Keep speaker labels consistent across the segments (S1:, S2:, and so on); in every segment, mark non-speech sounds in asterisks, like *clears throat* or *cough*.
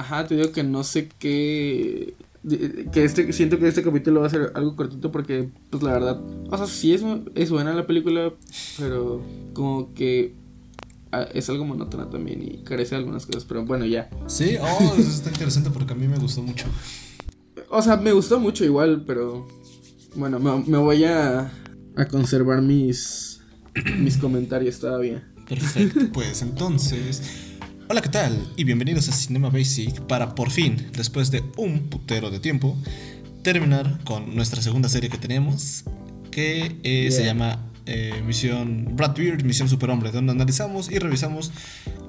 S1: Ajá, te digo que no sé qué. Que este, siento que este capítulo va a ser algo cortito porque, pues la verdad, o sea, sí es, es buena la película, pero como que ah, es algo monótona también y carece de algunas cosas, pero bueno, ya.
S2: Sí, oh, eso está interesante porque a mí me gustó mucho.
S1: O sea, me gustó mucho igual, pero bueno, me, me voy a, a conservar mis, mis comentarios todavía.
S2: Perfecto, pues entonces Hola, ¿qué tal? Y bienvenidos a Cinema Basic para por fin, después de un putero de tiempo, terminar con nuestra segunda serie que tenemos, que eh, se llama eh, Misión Brad Beard, Misión Superhombre, donde analizamos y revisamos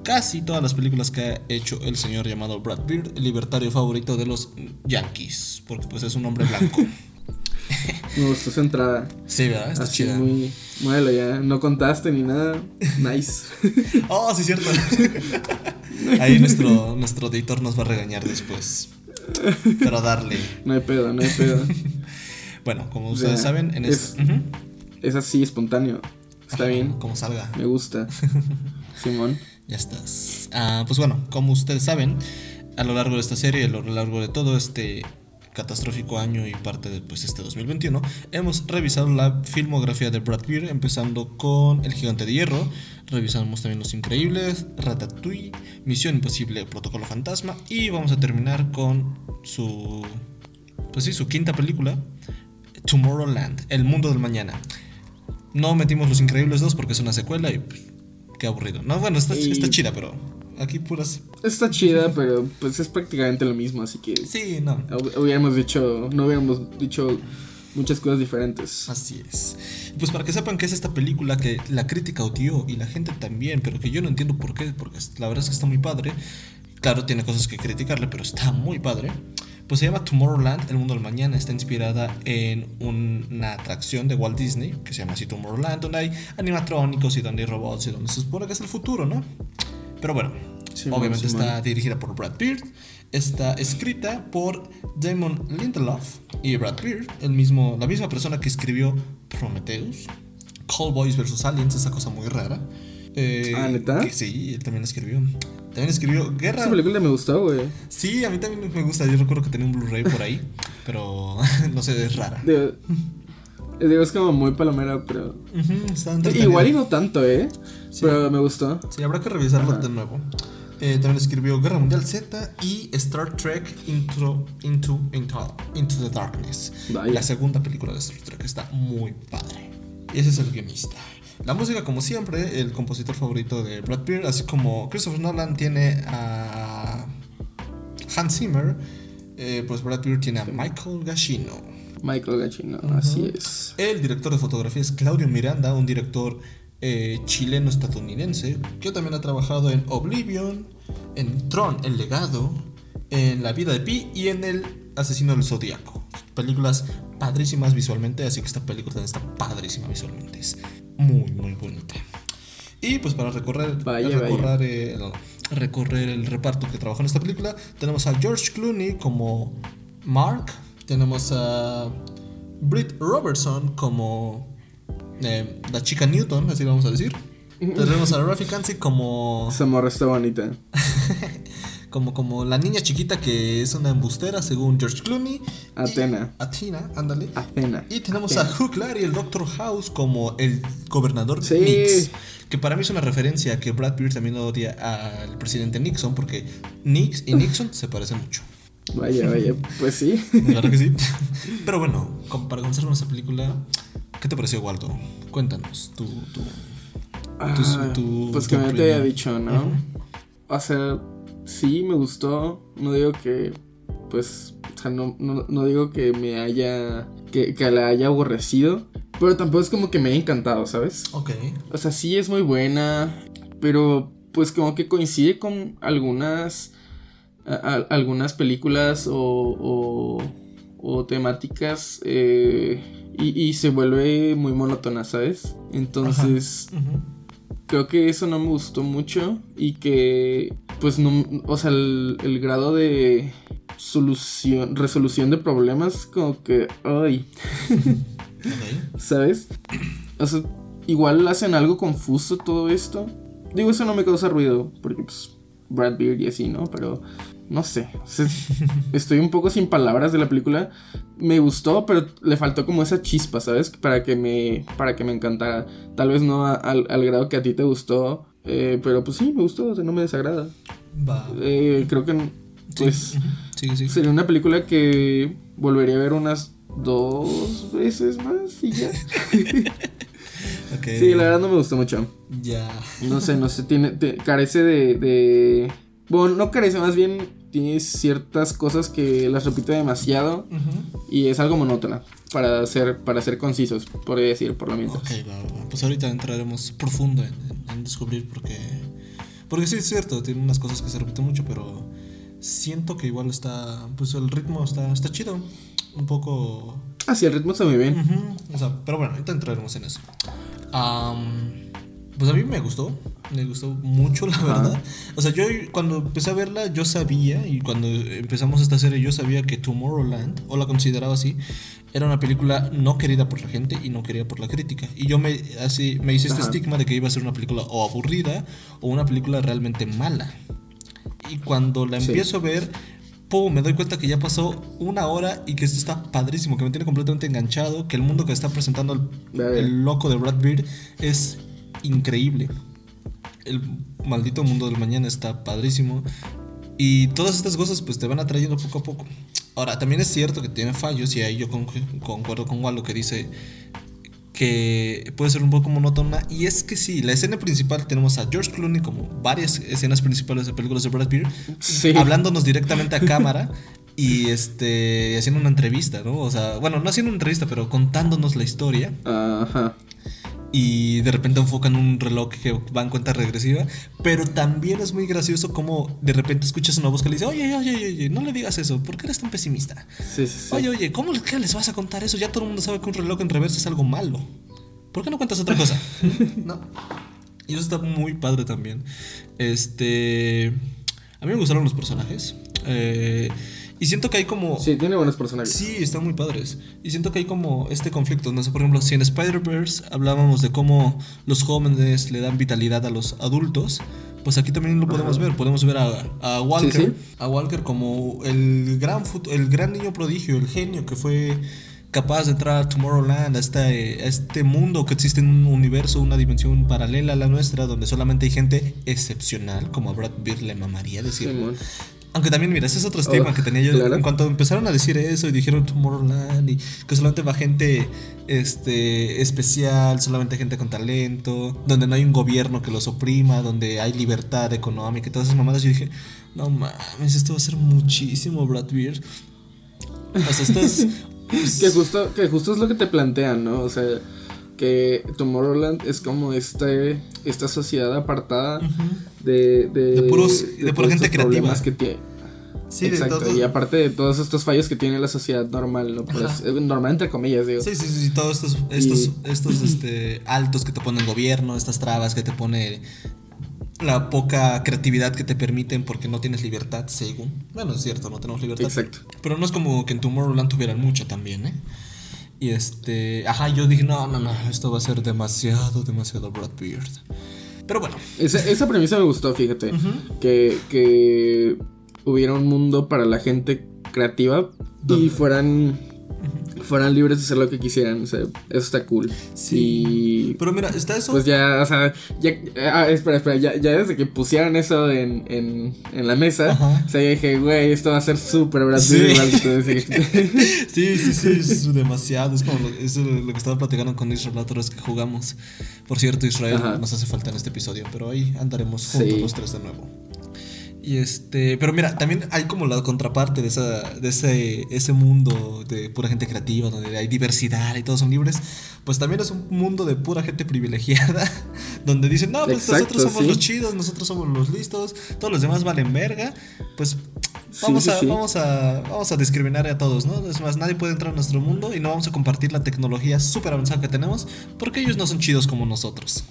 S2: casi todas las películas que ha hecho el señor llamado Brad Beard, el libertario favorito de los Yankees, porque pues es un hombre blanco. *laughs*
S1: Me gustó esa entrada.
S2: Sí, ¿verdad? Está chida.
S1: Muy, bueno, ya no contaste ni nada. Nice. *laughs*
S2: oh, sí, cierto. *laughs* Ahí nuestro, nuestro editor nos va a regañar después. Pero darle.
S1: No hay pedo, no hay pedo. *laughs*
S2: bueno, como ustedes saben, en
S1: es, es así, espontáneo. Está bien.
S2: Como salga.
S1: Me gusta. Simón.
S2: Ya estás. Ah, pues bueno, como ustedes saben, a lo largo de esta serie, a lo largo de todo este catastrófico año y parte de pues, este 2021, hemos revisado la filmografía de Brad Pitt, empezando con El Gigante de Hierro, revisamos también Los Increíbles, Ratatouille, Misión Imposible, Protocolo Fantasma y vamos a terminar con su, pues sí, su quinta película, Tomorrowland, El Mundo del Mañana. No metimos Los Increíbles 2 porque es una secuela y pues, qué aburrido. No, bueno, está, está chida, pero Aquí puras.
S1: Está chida, pero pues es prácticamente lo mismo, así que.
S2: Sí, no.
S1: Hubiéramos dicho. No hubiéramos dicho muchas cosas diferentes.
S2: Así es. Pues para que sepan que es esta película que la crítica odió y la gente también, pero que yo no entiendo por qué, porque la verdad es que está muy padre. Claro, tiene cosas que criticarle, pero está muy padre. Pues se llama Tomorrowland, el mundo del mañana. Está inspirada en una atracción de Walt Disney que se llama así Tomorrowland, donde hay animatrónicos y donde hay robots y donde se supone que es el futuro, ¿no? Pero bueno, obviamente está dirigida por Brad Pitt. Está escrita por Damon Lindelof y Brad Pitt, el mismo, la misma persona que escribió Prometheus, Callboys vs. Aliens, esa cosa muy rara.
S1: Eh, ah, ¿neta?
S2: sí, él también escribió. También escribió Guerra.
S1: Esa película me gustó, güey.
S2: Sí, a mí también me gusta. Yo recuerdo que tenía un Blu-ray por ahí, pero *laughs* no sé, es rara.
S1: Digo, es como muy palomera, pero. Igual y no tanto, ¿eh? Pero me gustó.
S2: Sí, habrá que revisarlo de nuevo. Eh, también escribió Guerra Mundial Z y Star Trek Into, Into, Into, Into the Darkness. La segunda película de Star Trek está muy padre. Ese es el guionista. La música, como siempre, el compositor favorito de Brad Pitt, así como Christopher Nolan tiene a Hans Zimmer, eh, pues Brad Pitt tiene a Michael Gashino.
S1: Michael Gachino, así es.
S2: El director de fotografía es Claudio Miranda, un director eh, chileno-estadounidense que también ha trabajado en Oblivion, en Tron, El legado, en La vida de Pi y en El asesino del zodiaco. Películas padrísimas visualmente, así que esta película también está padrísima visualmente. Es muy, muy bonita. Y pues para recorrer, recorrer, eh, recorrer el reparto que trabajó en esta película, tenemos a George Clooney como Mark, tenemos a Britt Robertson como eh, la chica Newton, así vamos a decir. Tenemos a Rafi Kansi como.
S1: Esa morra está bonita. *laughs*
S2: como, como la niña chiquita que es una embustera, según George Clooney.
S1: Atena.
S2: Athena, ándale.
S1: Athena.
S2: Y tenemos a Hugh Larry, el Doctor House, como el gobernador sí. Nix. Que para mí es una referencia que Brad Pitt también odia al presidente Nixon, porque Nix y Nixon se parecen mucho.
S1: Vaya, vaya, pues sí. *laughs*
S2: Claro que sí. *laughs* Pero bueno, para comenzar con esta película, ¿qué te pareció, Waldo? Cuéntanos, tu. tu,
S1: ah, pues que me te haya dicho, ¿no? O sea, sí me gustó. No digo que. Pues. O sea, no, no, digo que me haya. Que, que la haya aborrecido. Pero tampoco es como que me haya encantado, ¿sabes?
S2: Ok.
S1: O sea, sí es muy buena. Pero pues como que coincide con algunas algunas películas o, o, temáticas eh, y, se vuelve muy monótona, ¿sabes? Entonces, creo que eso no me gustó mucho y que, pues, no, o sea, el, grado de solución, resolución de problemas, como que, ay, *laughs* ¿sabes? O sea, igual hacen algo confuso todo esto. Digo, eso no me causa ruido, porque pues Brad Beard y así, ¿no? Pero no sé. Estoy un poco sin palabras de la película. Me gustó, pero le faltó como esa chispa, ¿sabes? Para que me, para que me encantara. Tal vez no al, grado que a ti te gustó. Eh, pero pues sí, me gustó, o sea, no me desagrada. Va. Eh, creo que pues *laughs* sería una película que volvería a ver unas dos veces más y ya. *laughs* Sí, la verdad no me gustó mucho. Ya. No sé, no sé, tiene, carece de, de... Bueno, no carece, más bien tiene ciertas cosas que las repite demasiado y es algo monótona para ser, para ser concisos, podría decir, por lo menos.
S2: Ok, pues ahorita entraremos profundo en, descubrir porque... Porque sí, es cierto, tiene unas cosas que se repiten mucho, pero siento que igual está, pues el ritmo está, está chido, un poco...
S1: Ah, sí, el ritmo está muy bien.
S2: o sea, pero bueno, ahorita entraremos en eso pues a mí me gustó, me gustó mucho, la verdad. O sea, yo cuando empecé a verla, yo sabía, y cuando empezamos esta serie, yo sabía que Tomorrowland, o la consideraba así, era una película no querida por la gente y no querida por la crítica. Y yo me, así, me hice este estigma de que iba a ser una película o aburrida o una película realmente mala. Y cuando la empiezo a ver, me doy cuenta que ya pasó una hora y que esto está padrísimo, que me tiene completamente enganchado, que el mundo que está presentando el, loco de Brad Beard es increíble. El maldito mundo del mañana está padrísimo. Y todas estas cosas pues te van atrayendo poco a poco. Ahora, también es cierto que tiene fallos y ahí yo concuerdo con Walo que dice que puede ser un poco monótona. Y es que sí, la escena principal tenemos a George Clooney, como varias escenas principales de películas de Brad Pitt, hablándonos directamente a *laughs* cámara y este haciendo una entrevista, ¿no? O sea, bueno, no haciendo una entrevista, pero contándonos la historia. Ajá y de repente enfocan un reloj que va en cuenta regresiva, pero también es muy gracioso como de repente escuchas una voz que le dice, oye, oye, oye, no le digas eso, ¿por qué eres tan pesimista? Sí, sí, Oye, oye, ¿cómo les vas a contar eso? Ya todo el mundo sabe que un reloj en reversa es algo malo. ¿Por qué no cuentas otra cosa? *laughs* no. Y eso está muy padre también. Este... A mí me gustaron los personajes. Eh, y siento que hay como.
S1: Sí, tiene buenos personajes.
S2: Sí, están muy padres. Y siento que hay como este conflicto. No sé, por ejemplo, si en Spider-Verse hablábamos de cómo los jóvenes le dan vitalidad a los adultos, pues aquí también lo podemos ver. Podemos ver a, Walker. A Walker como el gran, el gran niño prodigio, el genio que fue capaz de entrar a Tomorrowland, a este, este mundo que existe en un universo, una dimensión paralela a la nuestra, donde solamente hay gente excepcional, como a Brad Pitt le mamaría decirlo. Aunque también, mira, ese es otro estigma oh, que tenía yo. En cuanto empezaron a decir eso y dijeron Tomorrowland y que solamente va gente este, especial, solamente gente con talento, donde no hay un gobierno que los oprima, donde hay libertad económica y todas esas mamadas, yo dije, no mames, esto va a ser muchísimo Brad Beard.
S1: O sea, esto es... *laughs* que, justo, que justo es lo que te plantean, ¿no? O sea que Tomorrowland es como este, esta sociedad apartada de, de,
S2: de, puros, de, pura gente creativa.
S1: Que tiene. Sí, Exacto, y aparte de todos estos fallos que tiene la sociedad normal, ¿no? Pues, eh, normal entre comillas, digo.
S2: Sí, sí, sí, todos estos, estos, estos *clears throat* este, altos que te pone el gobierno, estas trabas que te pone la poca creatividad que te permiten porque no tienes libertad, según. Bueno, es cierto, no tenemos libertad. Exacto. Pero no es como que en Tomorrowland tuvieran mucho también, ¿eh? Y este, ajá, yo dije, no, no, no, esto va a ser demasiado, demasiado Brad Beard. Pero bueno.
S1: Esa, esa premisa me gustó, fíjate. que, que hubiera un mundo para la gente creativa y fueran fueran libres de hacer lo que quisieran. O sea, eso está cool. Sí.
S2: Pero mira, está eso.
S1: Pues ya, o sea, ya. Ah, espera, espera. Ya, ya desde que pusieran eso en, en, en la mesa, o sea, dije, güey, esto va a ser súper brasileño. *laughs*
S2: Sí. sí, sí, es demasiado. Es como lo, es lo que estaba platicando con Israel la otra vez que jugamos. Por cierto, Israel nos hace falta en este episodio, pero ahí andaremos juntos los tres de nuevo. Y este, pero mira, también hay como la contraparte de, esa, de ese, ese mundo de pura gente creativa, donde hay diversidad y todos son libres. Pues también es un mundo de pura gente privilegiada, *laughs* donde dicen, no, pues nosotros somos los chidos, nosotros somos los listos, todos los demás valen verga. Pues vamos, a, vamos, a, vamos a discriminar a todos, ¿no? Es más, nadie puede entrar a nuestro mundo y no vamos a compartir la tecnología súper avanzada que tenemos porque ellos no son chidos como nosotros.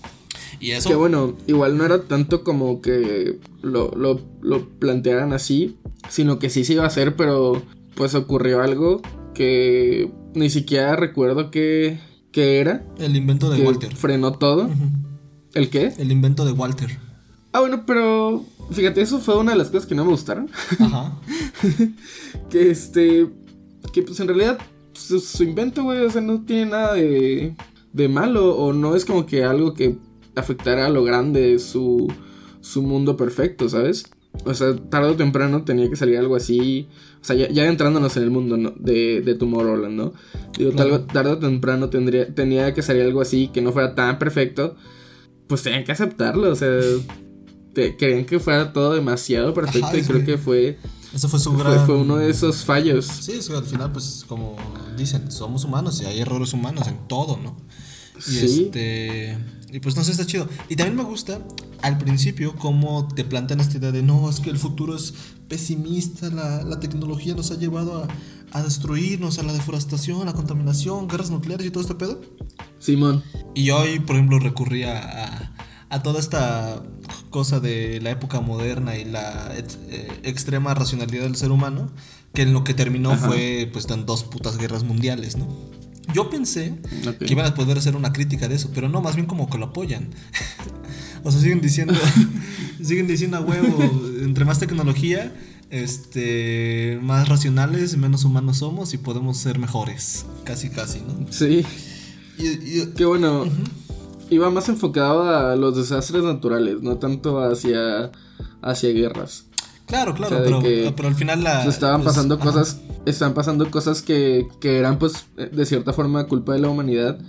S1: Y eso. Que bueno, igual no era tanto como que lo, lo, lo plantearan así, sino que sí se iba a hacer, pero pues ocurrió algo que ni siquiera recuerdo qué, era.
S2: El invento de Walter.
S1: Frenó todo. ¿El qué?
S2: El invento de Walter.
S1: Ah, bueno, pero fíjate, eso fue una de las cosas que no me gustaron.
S2: Ajá. *laughs*
S1: que este, que pues en realidad su, su invento, güey, o sea, no tiene nada de, de malo o no es como que algo que afectara a lo grande su, su mundo perfecto, ¿sabes? O sea, tarde o temprano tenía que salir algo así. O sea, ya, ya entrándonos en el mundo ¿no? de, de Tomorrowland, ¿no? Digo,
S2: Claro.
S1: tal- tarde o temprano tendría, tenía que salir algo así que no fuera tan perfecto. Pues tenían que aceptarlo, o sea. te- querían que fuera todo demasiado perfecto
S2: Ajá,
S1: y creo que fue,
S2: Ese fue su
S1: fue,
S2: gran.
S1: fue uno de esos fallos.
S2: Sí, es que al final, pues, como dicen, somos humanos y hay errores humanos en todo, ¿no? Y
S1: Sí.
S2: este. Y pues no sé, está chido. Y también me gusta al principio cómo te plantean esta idea de no, es que el futuro es pesimista, la, la tecnología nos ha llevado a, a destruirnos, a la deforestación, a la contaminación, guerras nucleares y todo este pedo.
S1: Simón.
S2: Y hoy, por ejemplo, recurría a, a toda esta cosa de la época moderna y la eh, extrema racionalidad del ser humano, que en lo que terminó
S1: Ajá.
S2: fue pues en dos putas guerras mundiales, ¿no? Yo pensé que iban a poder hacer una crítica de eso, pero no, más bien como que lo apoyan. *laughs* o sea, siguen diciendo, *laughs* siguen diciendo a huevo, entre más tecnología, este, más racionales, menos humanos somos y podemos ser mejores, casi casi, ¿no?
S1: Sí.
S2: Y, y-
S1: Que bueno, iba más enfocado a los desastres naturales, no tanto hacia, hacia guerras.
S2: Claro, claro,
S1: O sea, de
S2: pero,
S1: que
S2: pero al final la.
S1: Estaban
S2: pues,
S1: pasando
S2: ajá.
S1: cosas, estaban pasando cosas que, que eran pues de cierta forma culpa de la humanidad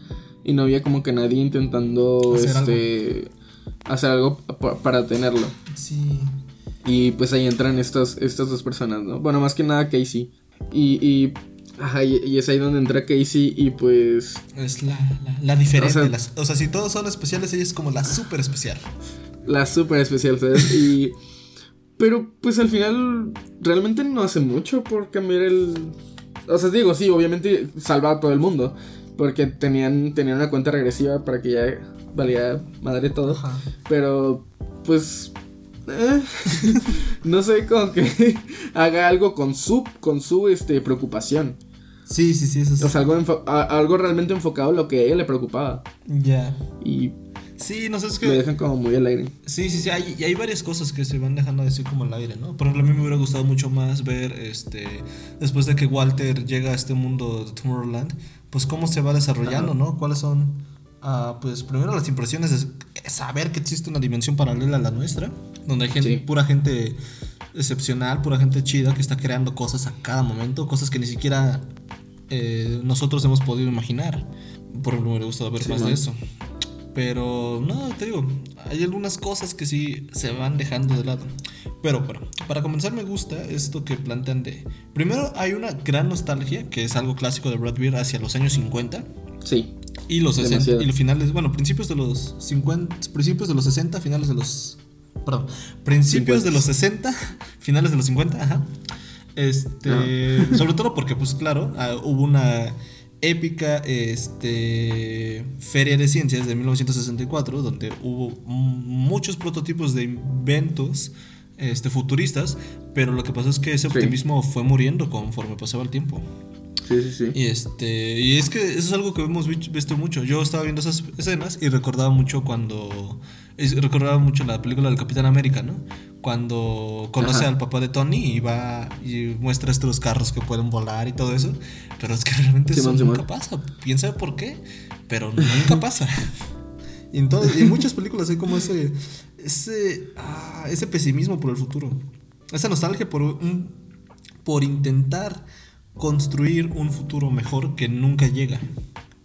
S1: y no había como que nadie intentando
S2: Hacer
S1: este hacer algo pa- para tenerlo.
S2: Sí.
S1: Y pues ahí entran estas, estas dos personas, ¿no? Bueno, más que nada Casey. Y, y, ajá, y, y es ahí donde entra Casey y pues
S2: Es la, la, la diferente.
S1: O sea-
S2: las- o sea, si todos son especiales, ella es como la súper especial.
S1: la super especial, ¿sabes? Y... Pero pues al final realmente no hace mucho por cambiar el... O sea, digo, sí, obviamente salva a todo el mundo. Porque tenían, tenían una cuenta regresiva para que ya valía madre todo.
S2: Ajá.
S1: Pero pues... eh, *laughs* no sé, como que *laughs* haga algo con su, con su este, preocupación.
S2: Sí, sí, sí, eso sí.
S1: O sea, algo, algo realmente enfocado a lo que a ella le preocupaba.
S2: ya.
S1: Y
S2: Sí, no sé, es
S1: lo
S2: que.
S1: dejan como muy al aire.
S2: Sí, sí, sí. Hay, y hay varias cosas que se van dejando decir como al aire, ¿no? Por ejemplo, a mí me hubiera gustado mucho más ver, este. Después de que Walter llega a este mundo de Tomorrowland, pues cómo se va desarrollando. ¿no? ¿Cuáles son. ah, pues primero las impresiones de saber que existe una dimensión paralela a la nuestra, donde hay gente,
S1: Sí.
S2: pura gente excepcional, pura gente chida que está creando cosas a cada momento, cosas que ni siquiera eh, nosotros hemos podido imaginar. Por ejemplo, me hubiera gustado ver
S1: Sí,
S2: más
S1: man.
S2: de eso. Pero no, te digo, hay algunas cosas que sí se van dejando de lado. Pero bueno, para comenzar me gusta esto que plantean de... Primero hay una gran nostalgia, que es algo clásico de Brad Beer hacia los años 50
S1: Sí.
S2: y los 60
S1: Demasiado.
S2: y los finales, bueno, principios de los 50, principios de los 60, finales de los perdón, principios de los 60, *laughs* finales de los 50, ajá. Este, sobre todo porque pues claro, ah, hubo una épica este feria de ciencias de 1964 donde hubo muchos prototipos de inventos este futuristas, pero lo que pasó es que ese
S1: Sí.
S2: optimismo fue muriendo conforme pasaba el tiempo.
S1: Sí, sí, sí.
S2: Y este, y es que eso es algo que hemos vi- visto mucho. Yo estaba viendo esas escenas y recordaba mucho cuando recordaba mucho la película del Capitán América, ¿no? Cuando conoce
S1: Ajá.
S2: al papá de Tony y va y muestra estos carros que pueden volar y todo eso, pero es que realmente eso nunca pasa. Quién sabe por qué, pero nunca pasa. *laughs* Y en, todo- y en muchas películas hay como ese ese ah, ese pesimismo por el futuro. Esa nostalgia por un por intentar construir un futuro mejor que nunca llega.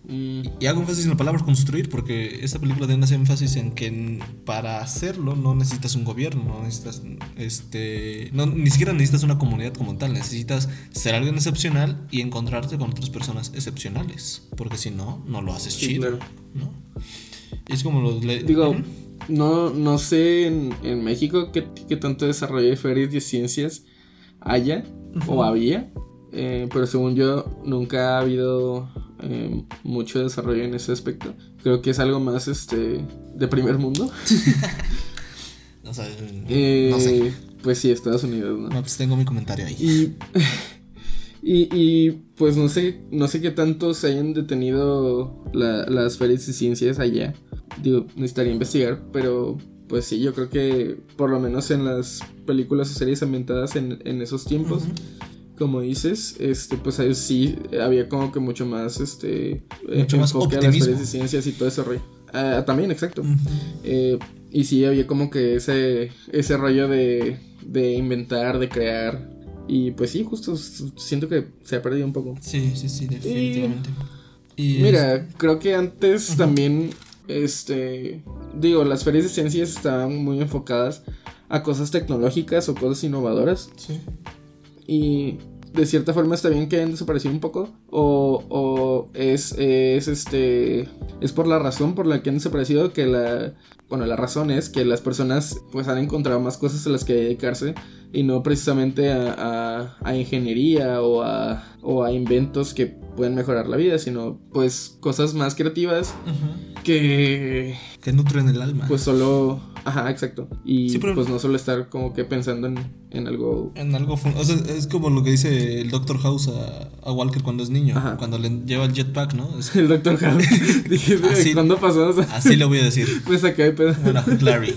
S1: Mm,
S2: Y hago énfasis en la palabra construir porque esta película también hace énfasis en que para hacerlo no necesitas un gobierno, no necesitas este no, ni siquiera necesitas una comunidad como tal, necesitas ser alguien excepcional y encontrarte con otras personas excepcionales, porque si no no lo haces
S1: Sí,
S2: chido,
S1: claro.
S2: ¿no? Y es como los
S1: Digo, no, no sé en, en México qué, qué tanto desarrollo de ferias de ciencias haya o había. Eh, pero según yo, nunca ha habido eh, mucho desarrollo en ese aspecto. Creo que es algo más este de primer mundo. *laughs* Eh,
S2: no sé.
S1: Pues sí, Estados Unidos, ¿no?
S2: No, pues tengo mi comentario ahí.
S1: Y, *laughs* y, y, pues no sé, no sé qué tanto se hayan detenido la- las ferias de ciencias allá. Digo, necesitaría investigar, pero pues sí, yo creo que por lo menos en las películas o series ambientadas en, en esos tiempos, como dices, este, pues ahí sí había como que mucho más, este,
S2: Mucho más
S1: enfoque a las de ciencias y todo ese rollo. Ah, también, exacto. Eh, y sí, había como que ese, ese rollo de, de inventar, de crear. Y pues sí, justo siento que se ha perdido un poco.
S2: Sí, sí, sí, definitivamente. Y
S1: Mira, creo que antes también, este, digo, las ferias de ciencias estaban muy enfocadas a cosas tecnológicas o cosas innovadoras.
S2: Sí.
S1: Y de cierta forma está bien que hayan desaparecido un poco. O, o es, es este. Es por la razón por la que han desaparecido que la. Bueno, la razón es que las personas pues han encontrado más cosas a las que dedicarse y no precisamente a, a- a ingeniería o a, o a inventos que pueden mejorar la vida, sino pues cosas más creativas que
S2: Que nutren el alma.
S1: pues solo... Ajá, exacto. Y
S2: Sí, pero-
S1: pues no solo estar como que pensando en, en algo...
S2: En algo fun- o sea, es como lo que dice el Doctor House a, a Walker cuando es niño,
S1: Ajá.
S2: cuando le lleva el jetpack, ¿no? Es-
S1: El Doctor House. *laughs* *laughs* Dije,
S2: Así-
S1: ¿cuándo pasó? O sea,
S2: así le voy a decir. *laughs*
S1: me saqué de pedo.
S2: Bueno, Larry,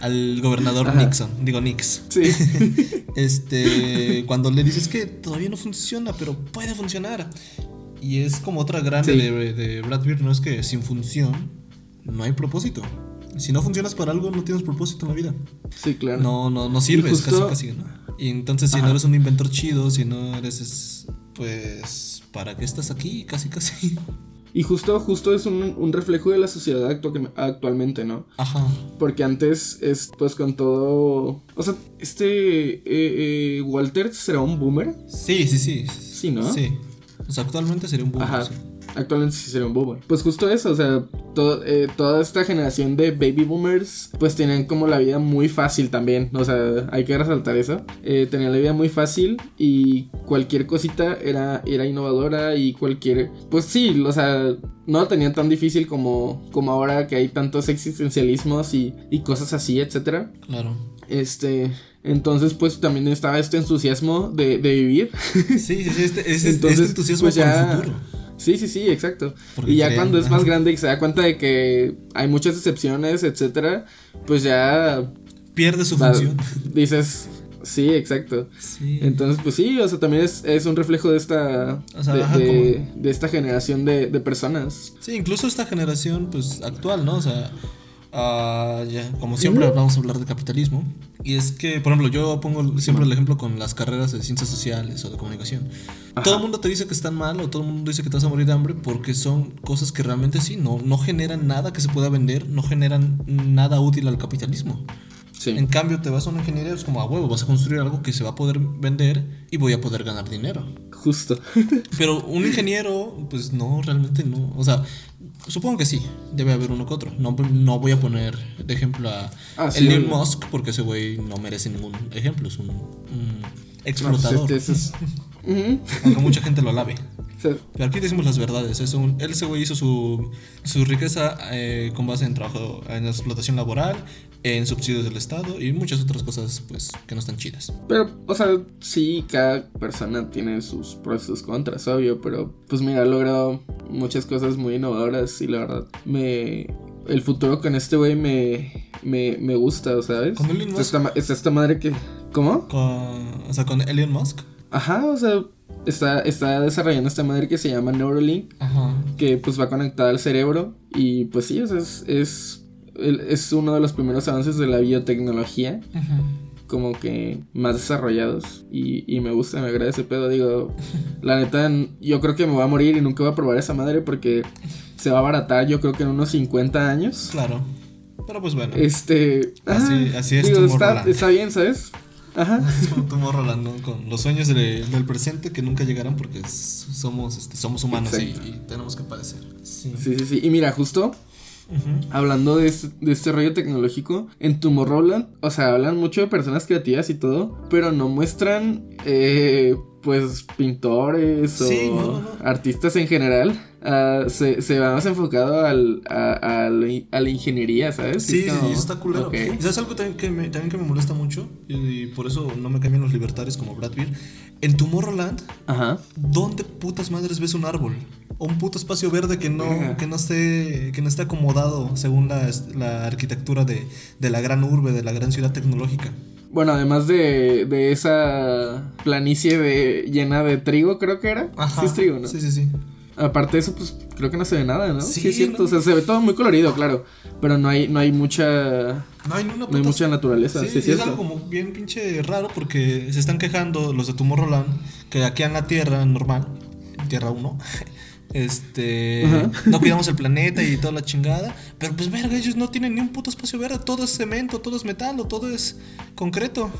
S2: al gobernador
S1: Ajá.
S2: Nixon, digo Nix.
S1: Sí.
S2: Este, cuando le dices que todavía no funciona, pero puede funcionar. Y es como otra grande
S1: Sí.
S2: de, de Brad ¿no? Es que sin función no hay propósito. Si no funcionas para algo, no tienes propósito en la vida.
S1: Sí, claro.
S2: No, no, no sirves,
S1: justo-
S2: casi, casi, ¿no? Y entonces, si
S1: Ajá.
S2: no eres un inventor chido, si no eres, es- pues, ¿para qué estás aquí? Casi, casi.
S1: Y justo, justo es un, un reflejo de la sociedad actu- actualmente, ¿no?
S2: Ajá.
S1: Porque antes, es, pues con todo... O sea, este... eh, eh, Walter será un boomer.
S2: Sí, sí, sí.
S1: Sí, ¿no?
S2: Sí. O sea, actualmente sería un boom.
S1: Ajá.
S2: sí.
S1: Actualmente sí sería un boomer. Pues justo eso, o sea, to- eh, toda esta generación de baby boomers, pues tenían como la vida muy fácil también. O sea, hay que resaltar eso. Eh, tenían la vida muy fácil y cualquier cosita era, era innovadora y cualquier. Pues sí, o sea, no lo tenían tan difícil como, como ahora que hay tantos existencialismos y, y cosas así, etcétera.
S2: Claro.
S1: Este. Entonces, pues también estaba este entusiasmo de, de vivir.
S2: Sí, sí, sí. Este, este-
S1: Entonces,
S2: este entusiasmo
S1: pues ya-
S2: el futuro.
S1: Sí, sí, sí, exacto.
S2: Porque
S1: y ya
S2: creen,
S1: cuando es más grande y se da cuenta de que hay muchas excepciones, etcétera, pues ya
S2: Pierde su función.
S1: dices, sí, exacto.
S2: Sí.
S1: Entonces, pues sí, o sea, también es, es un reflejo de esta,
S2: O sea,
S1: de,
S2: ajá,
S1: de- de esta generación de, de personas.
S2: Sí, incluso esta generación, pues, actual, ¿no? O sea, ah, ya, como siempre vamos a hablar de capitalismo. Y es que, por ejemplo, yo pongo siempre el ejemplo con las carreras de ciencias sociales o de comunicación. Todo el mundo te dice que están mal o todo el mundo dice que te vas a morir de hambre porque son cosas que realmente sí, no, no generan nada que se pueda vender, no generan nada útil al capitalismo.
S1: Sí.
S2: En cambio, te vas a una ingeniería, es como a huevo, vas a construir algo que se va a poder vender y voy a poder ganar dinero.
S1: Justo.
S2: Pero un ingeniero, pues no, realmente no. O sea, supongo que sí, debe haber uno que otro. No, no voy a poner de ejemplo a
S1: Ah, sí,
S2: Elon
S1: obvio.
S2: Musk porque ese güey no merece ningún ejemplo, es un, un
S1: No, pues,
S2: explotador.
S1: este- ese es-. *laughs*
S2: Aunque mucha gente lo alabe.
S1: Sea,
S2: Pero aquí decimos las verdades. Es un, él, ese güey, hizo su, su riqueza eh, con base en trabajo, en explotación laboral, en subsidios del Estado y muchas otras cosas, pues, que no están chidas.
S1: Pero, o sea, sí, cada persona tiene sus pros y sus contras, obvio, pero pues mira, ha logrado muchas cosas muy innovadoras y la verdad, me... El futuro con este güey me, me, me gusta, ¿sabes?
S2: Con Elon
S1: Está
S2: Musk.
S1: esta, está esta madre que... ¿Cómo?
S2: Con, o sea, con Elon Musk.
S1: Ajá, o sea, está, está desarrollando esta madre que se llama Neuralink,
S2: Ajá.
S1: que pues va conectada al cerebro y pues sí, o sea, es... es uno de los primeros avances de la biotecnología como que más desarrollados y, y me gusta, me agrada ese pedo. Digo, *laughs* la neta, yo creo que me voy a morir y nunca voy a probar esa madre porque se va a abaratar, yo creo que en unos 50 años.
S2: Claro. Pero pues bueno.
S1: Este.
S2: Así- así es
S1: digo, está, bien, ¿sabes? Ajá. *laughs*
S2: Es como tú, Morroland, ¿no? Con los sueños de- del presente que nunca llegarán porque somos, este, somos humanos y, tenemos que padecer. Sí.
S1: Sí, sí, sí. Y mira, justo Hablando de este, de este rollo tecnológico, en Tomorrowland, o sea, hablan mucho de personas creativas y todo, pero no muestran, eh, pues, pintores o
S2: Sí, no, no,
S1: artistas en general. Ah, se, se va más enfocado al, a, a la, a la ingeniería, ¿sabes?
S2: Sí,
S1: Es como,
S2: sí, está culero.
S1: ok.
S2: ¿Y ¿Sabes algo también que, me, también que me molesta mucho? Y, y por eso no me cambian los libertarios como Brad Pitt. En Tomorrowland,
S1: Ajá.
S2: ¿dónde putas madres ves un árbol? O un puto espacio verde que no, que no esté, que no esté acomodado según la, la arquitectura de, de la gran urbe, de la gran ciudad tecnológica.
S1: Bueno, además de, de esa planicie de, llena de trigo, creo que era.
S2: Ajá.
S1: Sí, es trigo, ¿no?
S2: Sí, sí, sí.
S1: Aparte de eso, pues creo que no se ve nada, ¿no?
S2: Sí,
S1: es cierto.
S2: no.
S1: O sea, se ve todo muy colorido, claro. Pero no hay, no hay mucha.
S2: No hay,
S1: No hay mucha naturaleza.
S2: Sí,
S1: Sí, es
S2: algo como bien pinche raro porque se están quejando los de Tomorrowland que aquí en la Tierra normal, Tierra 1, este,
S1: Ajá.
S2: no cuidamos el planeta y toda la chingada, pero pues verga, ellos no tienen ni un puto espacio verde, todo es cemento, todo es metal o todo es concreto.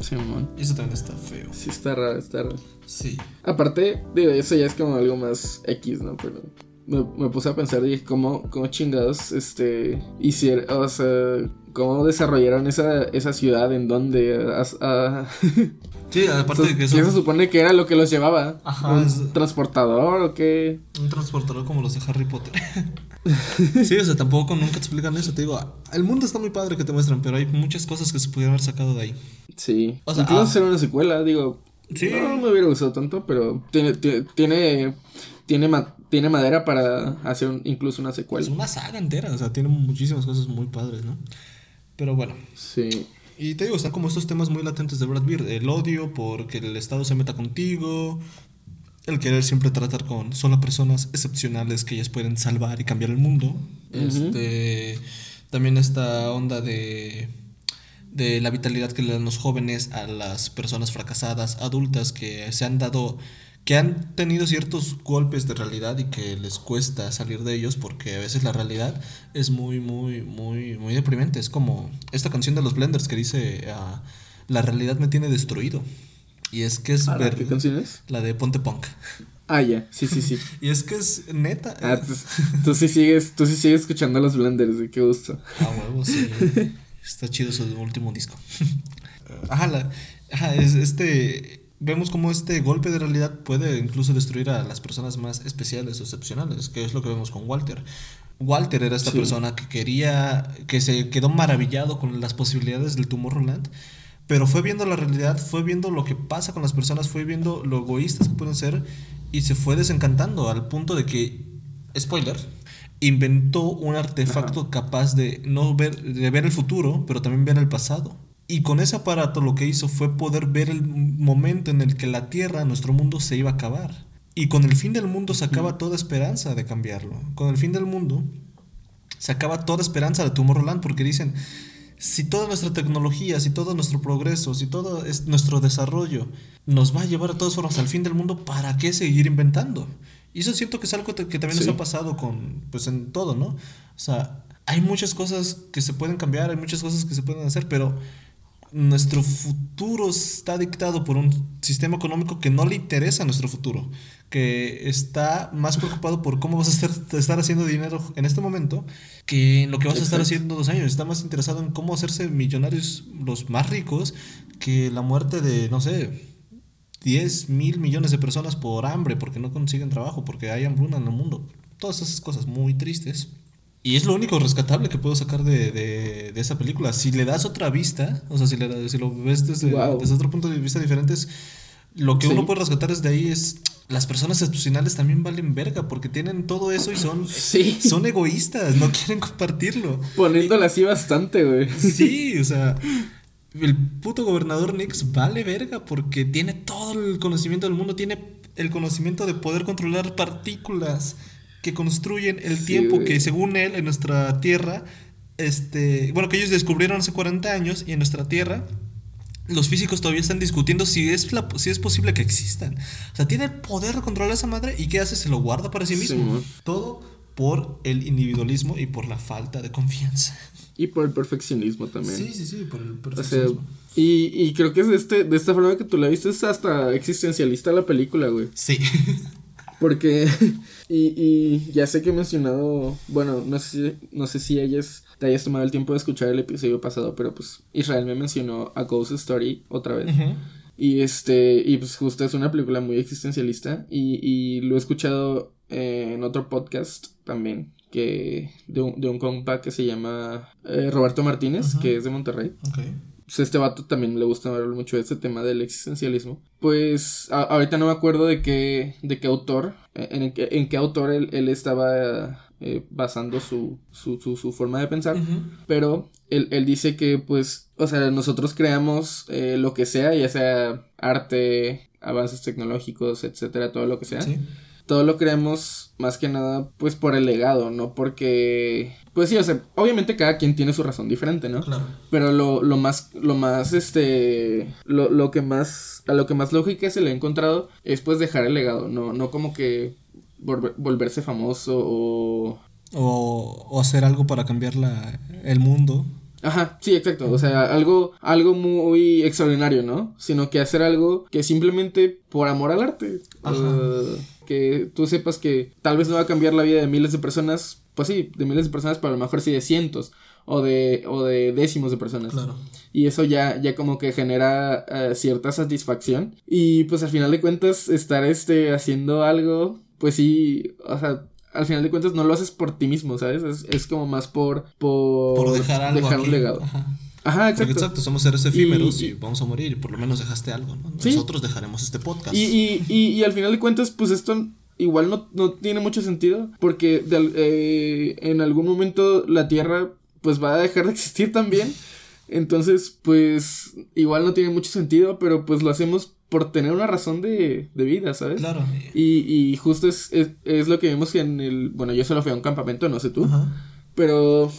S1: Sí, mamón.
S2: Y eso también está feo.
S1: Sí, está raro, está raro.
S2: Sí.
S1: Aparte, digo, eso ya es como algo más X, ¿no? Pero me, me puse a pensar, dije, ¿cómo, cómo chingados, este, hicieron, o sea, cómo desarrollaron esa, esa ciudad en donde, as- a- *laughs*
S2: Sí, aparte de que
S1: ¿qué
S2: eso
S1: se supone que era lo que los llevaba?
S2: Ajá,
S1: ¿Un
S2: es-
S1: transportador o qué?
S2: un transportador como los de Harry Potter. *laughs* sí, o sea, tampoco nunca te explican eso, te digo, el mundo está muy padre que te muestran, pero hay muchas cosas que se pudieron haber sacado de ahí.
S1: Sí.
S2: O sea,
S1: Incluso
S2: ah.
S1: hacer una secuela, digo.
S2: Sí.
S1: No me hubiera gustado tanto, pero tiene, tiene, tiene, tiene, tiene madera para hacer un- incluso una
S2: Es
S1: secuela.
S2: una saga entera, o sea, tiene muchísimas cosas muy padres, ¿no? Pero bueno,
S1: Sí.
S2: y te digo, están como estos temas muy latentes de Brad Pitt, el odio porque el Estado se meta contigo, el querer siempre tratar con solo personas excepcionales que ellas pueden salvar y cambiar el mundo. Este, también esta onda de de la vitalidad que le dan los jóvenes a las personas fracasadas, adultas que se han dado que han tenido ciertos golpes de realidad y que les cuesta salir de ellos porque a veces la realidad es muy muy muy muy deprimente, es como esta canción de los Blenders que dice ah, la realidad me tiene destruido. Y es que es
S1: Ala,
S2: ver-
S1: ¿Qué canción es?
S2: la de Ponte Punk.
S1: Ah, ya. Sí, sí, sí. *laughs*
S2: Y es que es neta.
S1: Ah, tú, tú sí sigues, tú sí sigues escuchando los blenders, de qué gusto.
S2: Ah, huevo, sí. *laughs* Está chido su último disco. *laughs* Ajá, la- ajá, es este. Vemos cómo este golpe de realidad puede incluso destruir a las personas más especiales o excepcionales, que es lo que vemos con Walter. Walter era esta
S1: Sí.
S2: persona que quería, que se quedó maravillado con las posibilidades del Tomorrowland, pero fue viendo la realidad, fue viendo lo que pasa con las personas, fue viendo lo egoístas que pueden ser y se fue desencantando al punto de que, spoiler, inventó un artefacto capaz de no ver, de ver el futuro, pero también ver el pasado. Y con ese aparato lo que hizo fue poder ver el momento en el que la Tierra, nuestro mundo, se iba a acabar. Y con el fin del mundo se acaba toda esperanza de cambiarlo. Con el fin del mundo se acaba toda esperanza de Tomorrowland porque dicen, si toda nuestra tecnología, si todo nuestro progreso, si todo es nuestro desarrollo nos va a llevar de todas formas al fin del mundo, ¿para qué seguir inventando? Y eso siento que es algo que también
S1: Sí.
S2: nos ha pasado con, pues en todo, ¿no? O sea, hay muchas cosas que se pueden cambiar, hay muchas cosas que se pueden hacer, pero nuestro futuro está dictado por un sistema económico que no le interesa a nuestro futuro, que está más preocupado por cómo vas a estar, estar haciendo dinero en este momento que en lo que vas a estar haciendo en dos años. Está más interesado en cómo hacerse millonarios los más ricos que la muerte de, no sé, 10 mil millones de personas por hambre, porque no consiguen trabajo, porque hay hambruna en el mundo. Todas esas cosas muy tristes. Y es lo único rescatable que puedo sacar de, de, de esa película. Si le das otra vista, o sea, si, le, si lo ves desde,
S1: Wow.
S2: desde otro punto de vista diferente, es- lo que
S1: Sí.
S2: uno puede rescatar desde ahí es las personas excepcionales también valen verga porque tienen todo eso y son,
S1: Sí.
S2: son egoístas, no quieren compartirlo.
S1: Poniéndole así bastante, güey.
S2: Sí, o sea, el puto gobernador Nix vale verga porque tiene todo el conocimiento del mundo, tiene el conocimiento de poder controlar partículas que construyen el
S1: Sí,
S2: tiempo
S1: güey.
S2: que según él en nuestra Tierra, este, bueno, que ellos descubrieron hace 40 años y en nuestra Tierra los físicos todavía están discutiendo si es, la- si es posible que existan. O sea, tiene el poder de controlar esa madre y ¿qué hace? Se lo guarda para sí
S1: Sí,
S2: mismo.
S1: man.
S2: Todo por el individualismo y por la falta de confianza.
S1: Y por el perfeccionismo también.
S2: Sí, sí, sí, por el
S1: O sea,
S2: perfeccionismo.
S1: y, y creo que es de, este, de esta forma que tú la viste, es hasta existencialista la película, güey.
S2: Sí. *laughs*
S1: Porque, y, y ya sé que he mencionado, bueno, no sé, si- no sé si ellas te hayas tomado el tiempo de escuchar el episodio pasado, pero pues Israel me mencionó a Ghost Story otra vez. Y este, y pues justo es una película muy existencialista y, y lo he escuchado eh, en otro podcast también, que de un, de un compa que se llama eh, Roberto Martínez, que es de Monterrey.
S2: Ok.
S1: Pues este vato también le gusta hablar mucho de este tema del existencialismo. Pues ahorita no me acuerdo de qué, de qué autor, en, en, qué autor él, él estaba eh, basando su, su, su, forma de pensar, pero él, él, dice que pues, o sea, nosotros creamos eh, lo que sea, ya sea arte, avances tecnológicos, etcétera, todo lo que sea. Todo lo creamos más que nada pues por el legado, no porque pues sí, o sea, obviamente cada quien tiene su razón diferente, ¿no? Claro. Pero lo, lo más, lo más, este, lo, lo que más, a lo que más lógica se le ha encontrado es pues dejar el legado, no, no como que volverse famoso o...
S2: o... O hacer algo para cambiar la, el mundo.
S1: Ajá, sí, exacto. O sea, algo, algo muy extraordinario, ¿no? Sino que hacer algo que simplemente por amor al arte. Que tú sepas que tal vez no va a cambiar la vida de miles de personas. Pues sí, de miles de personas, pero a lo mejor sí de cientos. O de, o de décimos de personas. Claro. Y eso ya, ya como que genera eh, cierta satisfacción. Y pues al final de cuentas, estar este haciendo algo pues sí, o sea, al final de cuentas no lo haces por ti mismo, ¿sabes? Es, como más por, por,
S2: dejar algo
S1: un legado. Ajá. Exacto.
S2: exacto, somos seres efímeros y, vamos a morir y por lo menos dejaste algo, ¿no? Nosotros dejaremos este podcast.
S1: Y, y, y, al final de cuentas, pues esto igual no, no tiene mucho sentido porque eh, en algún momento la Tierra pues va a dejar de existir también. Entonces, pues igual no tiene mucho sentido, pero pues lo hacemos por tener una razón de, de vida, ¿sabes?
S2: Claro.
S1: Y, y justo es, es, lo que vimos en el... Bueno, yo solo fui a un campamento, no sé tú. Pero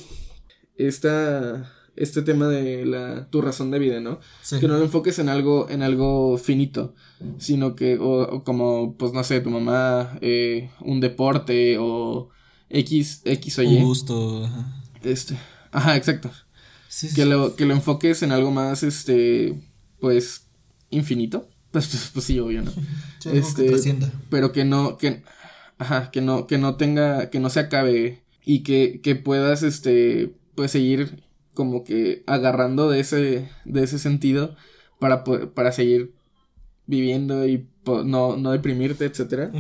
S1: esta, este tema de la, tu razón de vida, ¿no? Que no lo enfoques en algo, en algo finito, sino que, o, como, pues no sé, tu mamá, eh, un deporte o X, X o Y.
S2: Un gusto.
S1: Ajá. Este, ajá, exacto. que, Lo, que lo enfoques en algo más, este, pues, infinito. *laughs* Pues, pues, pues, sí, obvio, ¿no? *laughs* este, pero que no, que, ajá, que no, que no tenga, que no se acabe y que, que puedas, este, pues seguir como que agarrando de ese, de ese sentido para, para seguir viviendo y no, no deprimirte, etcétera.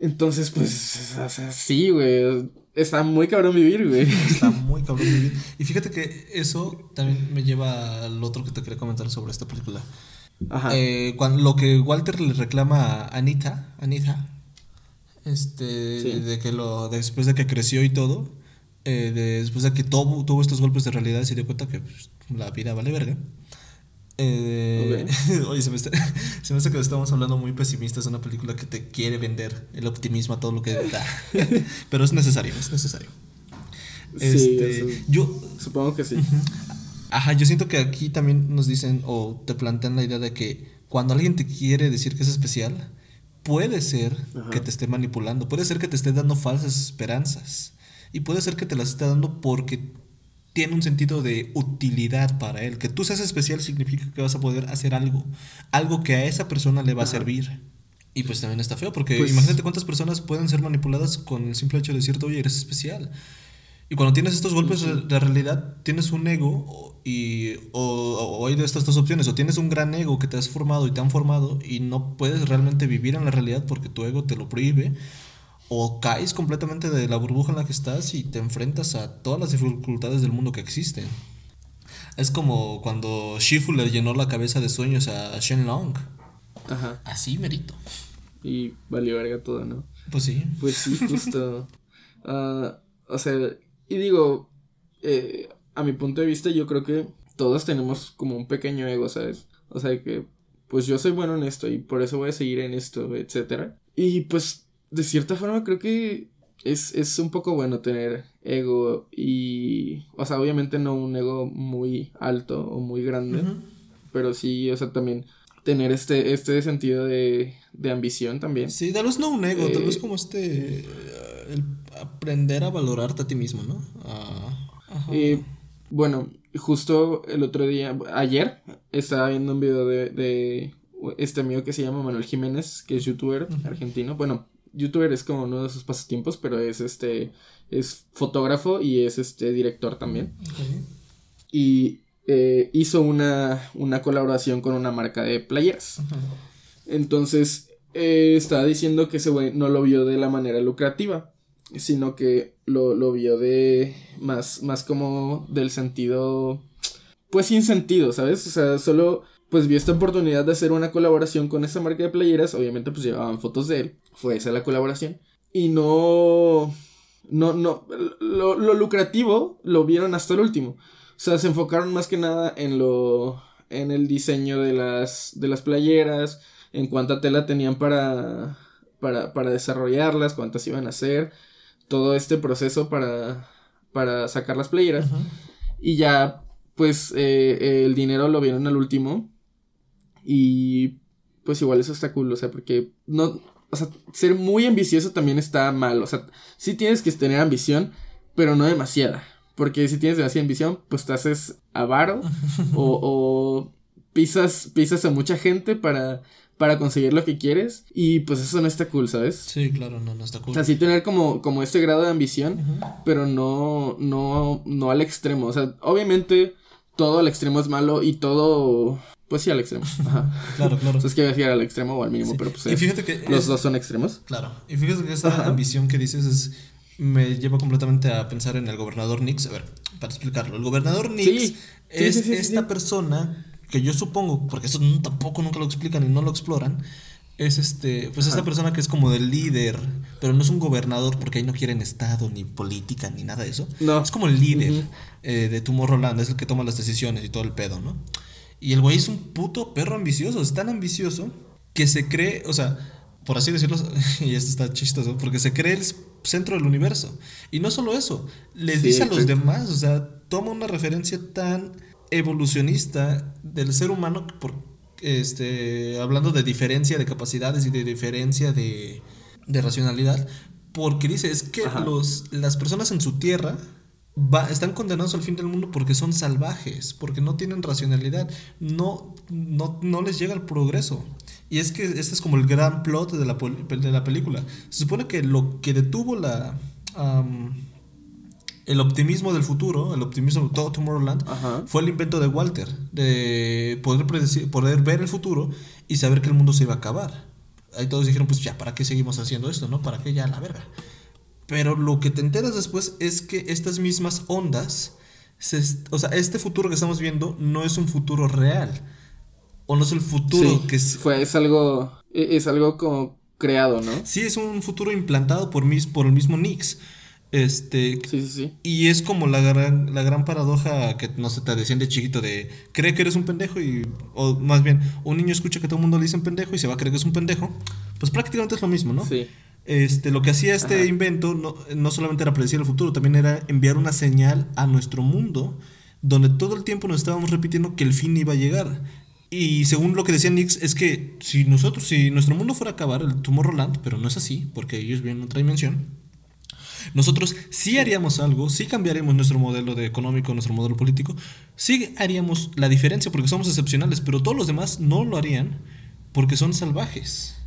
S1: Entonces, pues, o sea, sí, güey. Está muy cabrón vivir, güey.
S2: Está muy cabrón vivir. Y fíjate que eso también me lleva al otro que te quería comentar sobre esta película. Eh, cuando, lo que Walter le reclama a Anita, Anita, este, de que lo, después de que creció y todo, eh, después de que tuvo, tuvo estos golpes de realidad, se dio cuenta que pues, la vida vale verga. Eh, *laughs* oye, se me, está, *laughs* se me hace que estamos hablando muy pesimistas de una película que te quiere vender el optimismo a todo lo que da. *laughs* Pero es necesario, es necesario.
S1: Este, yo supongo que sí.
S2: Ajá, yo siento que aquí también nos dicen o te plantean la idea de que cuando alguien te quiere decir que es especial, puede ser que te esté manipulando, puede ser que te esté dando falsas esperanzas y puede ser que te las esté dando porque tiene un sentido de utilidad para él. Que tú seas especial significa que vas a poder hacer algo, algo que a esa persona le va a servir. Y pues también está feo, porque pues imagínate cuántas personas pueden ser manipuladas con el simple hecho de decirte, oye, eres especial. Y cuando tienes estos golpes de realidad, tienes un ego y o, hay de estas dos opciones, o tienes un gran ego que te has formado y te han formado y no puedes realmente vivir en la realidad porque tu ego te lo prohíbe, o caes completamente de la burbuja en la que estás y te enfrentas a todas las dificultades del mundo que existen. Es como cuando Shifu le llenó la cabeza de sueños a Shenlong. Ajá. Así, merito.
S1: Y valió verga todo, ¿no?
S2: Pues sí.
S1: Pues sí, justo. Ah, o sea, y digo, eh, a mi punto de vista, yo creo que todos tenemos como un pequeño ego, ¿sabes? O sea, que pues yo soy bueno en esto y por eso voy a seguir en esto, etcétera. Y pues, de cierta forma, creo que es, es un poco bueno tener ego y, o sea, obviamente no un ego muy alto o muy grande, pero sí, o sea, también tener este, este sentido de, de ambición también.
S2: Sí, tal vez no un ego, tal vez eh, como este el aprender a valorarte a ti mismo, ¿no?
S1: Ah, bueno, justo el otro día, ayer, estaba viendo un video de, de este amigo que se llama Manuel Jiménez, que es youtuber argentino. Bueno, youtuber es como uno de sus pasatiempos, pero es este, es fotógrafo y es este director también. Y eh, hizo una, una colaboración con una marca de playeras. Entonces, eh, estaba diciendo que ese güey no lo vio de la manera lucrativa sino que lo, lo vio de más, más como del sentido, pues sin sentido, ¿sabes? O sea, solo pues vio esta oportunidad de hacer una colaboración con esa marca de playeras, obviamente pues llevaban fotos de él, fue esa la colaboración, y no, no, no, lo, lo lucrativo lo vieron hasta el último, o sea, se enfocaron más que nada en lo, en el diseño de las, de las playeras, en cuánta tela tenían para, para, para desarrollarlas, cuántas iban a hacer, todo este proceso para, para sacar las playeras, y ya pues eh, el dinero lo vieron al último y pues igual eso está cool, o sea, porque no, o sea, ser muy ambicioso también está mal, o sea, sí tienes que tener ambición, pero no demasiada, porque si tienes demasiada ambición, pues te haces avaro *laughs* o, o pisas, pisas a mucha gente para, para conseguir lo que quieres y pues eso no está cool, ¿sabes?
S2: Sí, claro, no, no está cool.
S1: O sea, sí tener como, como este grado de ambición, pero no, no, no al extremo, o sea, obviamente todo al extremo es malo y todo pues sí, al extremo. *laughs* Ajá.
S2: claro, claro.
S1: Entonces, que decir al extremo o al mínimo, pero pues.
S2: Y fíjate que.
S1: Los dos son extremos.
S2: Claro. Y fíjate que esa ambición que dices es. Me lleva completamente a pensar en el gobernador Nix. A ver, para explicarlo. El gobernador Nix es esta persona que yo supongo, porque eso tampoco nunca lo explican y no lo exploran. Es este, pues esta persona que es como del líder, pero no es un gobernador porque ahí no quieren estado, ni política, ni nada de eso. No. Es como el líder eh, de Tomorrowland, es el que toma las decisiones y todo el pedo, ¿no? Y el güey es un puto perro ambicioso, es tan ambicioso que se cree, o sea, por así decirlo, *laughs* y esto está chistoso, porque se cree el centro del universo. Y no solo eso, les dice a los demás, o sea, toma una referencia tan evolucionista del ser humano, por, este, hablando de diferencia de capacidades y de diferencia de, de racionalidad, porque dice, es que los, las personas en su tierra están condenados al fin del mundo porque son salvajes, porque no tienen racionalidad, no, no, no les llega el progreso. Y es que este es como el gran plot de la, de la película. Se supone que lo que detuvo la, el optimismo del futuro, el optimismo de todo Tomorrowland, fue el invento de Walter, de poder, poder ver el futuro y saber que el mundo se iba a acabar. Ahí todos dijeron, pues ya, ¿para qué seguimos haciendo esto? ¿No? ¿Para qué ya la verga? Pero lo que te enteras después es que estas mismas ondas, o sea, este futuro que estamos viendo no es un futuro real. O no es el futuro que es...
S1: Fue, es algo, e, es algo como creado, ¿no?
S2: Sí, es un futuro implantado por, mis, por el mismo Nix. Este,
S1: sí, sí, sí.
S2: Y es como la gran, la gran paradoja que, no se te decían de chiquito de cree que eres un pendejo y, o más bien, un niño escucha que todo el mundo le dice pendejo y se va a creer que es un pendejo. Pues prácticamente es lo mismo, ¿no?
S1: Sí.
S2: Este, lo que hacía este invento no, no, solamente era predecir el futuro, también era enviar una señal a nuestro mundo donde todo el tiempo nos estábamos repitiendo que el fin iba a llegar. Y según lo que decía Nix, es que si nosotros, si nuestro mundo fuera a acabar, el Tomorrowland, pero no es así, porque ellos viven en otra dimensión, nosotros sí haríamos algo, sí cambiaríamos nuestro modelo de económico, nuestro modelo político, sí haríamos la diferencia porque somos excepcionales, pero todos los demás no lo harían porque son salvajes.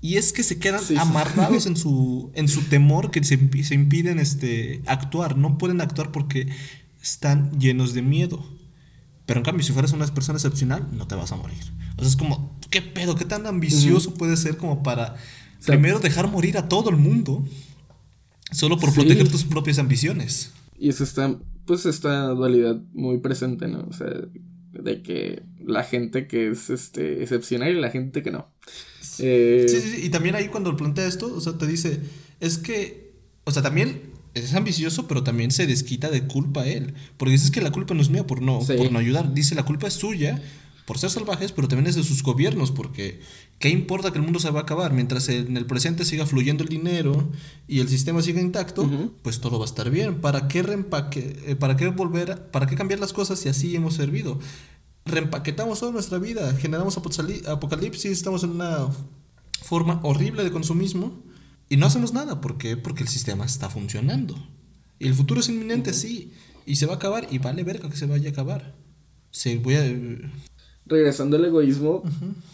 S2: Y es que se quedan amarrados *laughs* en su, en su temor que se, se, impiden este, actuar. No pueden actuar porque están llenos de miedo. Pero en cambio, si fueras una persona excepcional, no te vas a morir. O sea, es como, ¿qué pedo? ¿Qué tan ambicioso puede ser como para primero dejar morir a todo el mundo solo por proteger tus propias ambiciones?
S1: Y eso está, pues, esta dualidad muy presente, ¿no? O sea, de que la gente que es este, excepcional y la gente que no.
S2: Eh, sí, sí, sí, y también ahí cuando plantea esto, o sea, te dice, es que, o sea, también es ambicioso, pero también se desquita de culpa a él. Porque dices que la culpa no es mía por no, por no ayudar. Dice, la culpa es suya por ser salvajes, pero también es de sus gobiernos, porque ¿qué importa que el mundo se va a acabar? Mientras en el presente siga fluyendo el dinero y el sistema siga intacto, pues todo va a estar bien. ¿Para qué reempaque, eh, para qué volver, para qué cambiar las cosas si así hemos servido? Reempaquetamos toda nuestra vida, generamos apocalipsis, estamos en una forma horrible de consumismo y no hacemos nada. ¿Por qué? Porque el sistema está funcionando. Y el futuro es inminente, sí. Y se va a acabar y vale verga que se vaya a acabar. Se voy a...
S1: Regresando al egoísmo,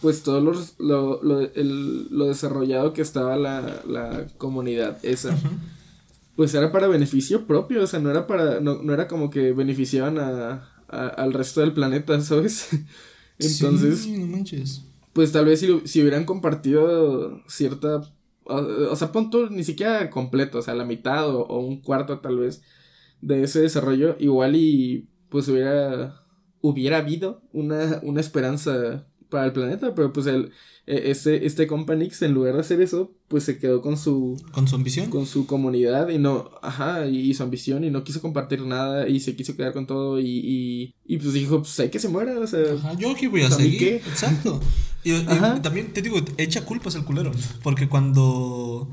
S1: pues todo lo, lo, lo, desarrollado que estaba la, la comunidad esa, pues era para beneficio propio, o sea, no era para, no, no era como que beneficiaban a, al resto del planeta, ¿sabes? *laughs* Entonces, pues tal vez si, hubieran compartido cierta, o, sea, punto ni siquiera completo, o sea, la mitad o, un cuarto tal vez de ese desarrollo, igual y pues hubiera hubiera habido una, una esperanza para el planeta, pero pues el, e, este, este Companix, en lugar de hacer eso, pues se quedó con su...
S2: Con su ambición.
S1: Con su comunidad y no, ajá, y, su ambición y no quiso compartir nada y se quiso quedar con todo y, y, pues dijo, pues hay que se muera, o sea...
S2: Ajá, yo aquí voy a seguir. Exacto. Y, también te digo, echa culpas el culero, porque cuando...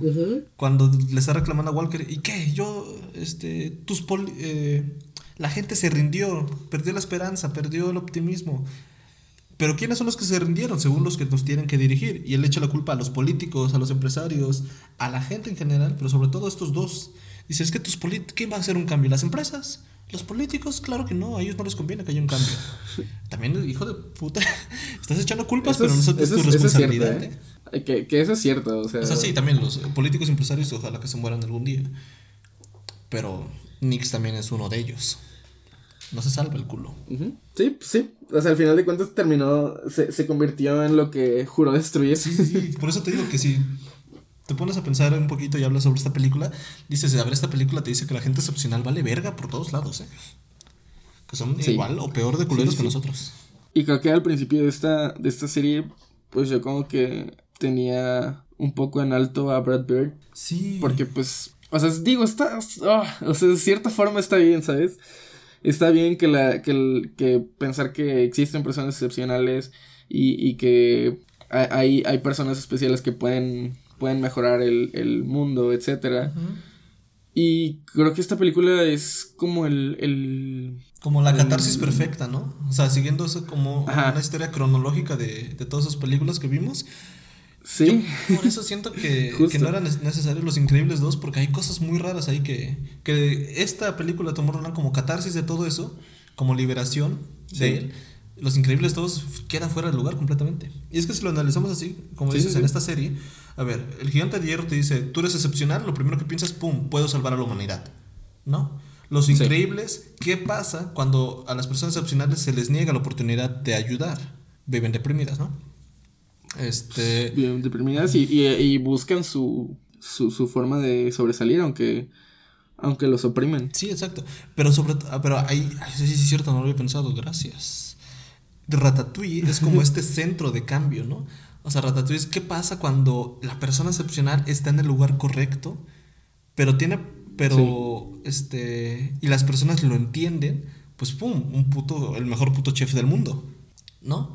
S2: Cuando le está reclamando a Walker, ¿y qué? Yo, este, tus poli... Eh, la gente se rindió, perdió la esperanza, perdió el optimismo. Pero ¿quiénes son los que se rindieron según los que nos tienen que dirigir? Y él echa la culpa a los políticos, a los empresarios, a la gente en general, pero sobre todo a estos dos. Dice, es que tus políticos, ¿quién va a hacer un cambio? ¿Las empresas? ¿Los políticos? Claro que no, a ellos no les conviene que haya un cambio. *laughs* También, hijo de puta, *laughs* estás echando culpas, pero no es, tu responsabilidad.
S1: ¿eh? ¿eh? Que, que, eso es cierto, o sea...
S2: sí, también los políticos y empresarios ojalá que se mueran algún día. Pero Nix también es uno de ellos no se salva el culo.
S1: Sí, sí. O sea, al final de cuentas terminó, se, se convirtió en lo que juró destruir.
S2: Sí, sí, sí. Por eso te digo que si te pones a pensar un poquito y hablas sobre esta película, dices, a ver, esta película te dice que la gente excepcional vale verga por todos lados, ¿eh? Que son igual o peor de culeros que nosotros.
S1: Y creo que al principio de esta, de esta serie, pues yo como que tenía un poco en alto a Brad Bird. Sí. Porque pues, o sea, digo, está, ah, o sea, de cierta forma está bien, ¿sabes? Está bien que, la, que, que pensar que existen personas excepcionales y, y que hay, hay personas especiales que pueden, pueden mejorar el, el mundo, etc. Y creo que esta película es como el... el
S2: como la catarsis perfecta, ¿no? O sea, siguiendo eso como una historia cronológica de, de todas esas películas que vimos. Sí. por eso siento que, *laughs* que, no eran necesarios Los Increíbles 2, porque hay cosas muy raras ahí que, que esta película tomó como catarsis de todo eso, como liberación de él. Los Increíbles 2 queda fuera del lugar completamente. Y es que si lo analizamos así, como dices en esta serie, a ver, el gigante de hierro te dice, tú eres excepcional, lo primero que piensas, pum, puedo salvar a la humanidad. ¿No? Los increíbles, ¿qué pasa cuando a las personas excepcionales se les niega la oportunidad de ayudar? Viven deprimidas, ¿no?
S1: Este. Bien deprimidas y, y, buscan su, su, su, forma de sobresalir, aunque. Aunque los oprimen.
S2: Sí, exacto. Pero sobre ah, pero ahí, sí, sí, es cierto, no lo había pensado, gracias. Ratatouille es como *laughs* este centro de cambio, ¿no? O sea, Ratatouille es qué pasa cuando la persona excepcional está en el lugar correcto, pero tiene, pero, este, y las personas lo entienden, pues pum, un puto, el mejor puto chef del mundo, ¿no?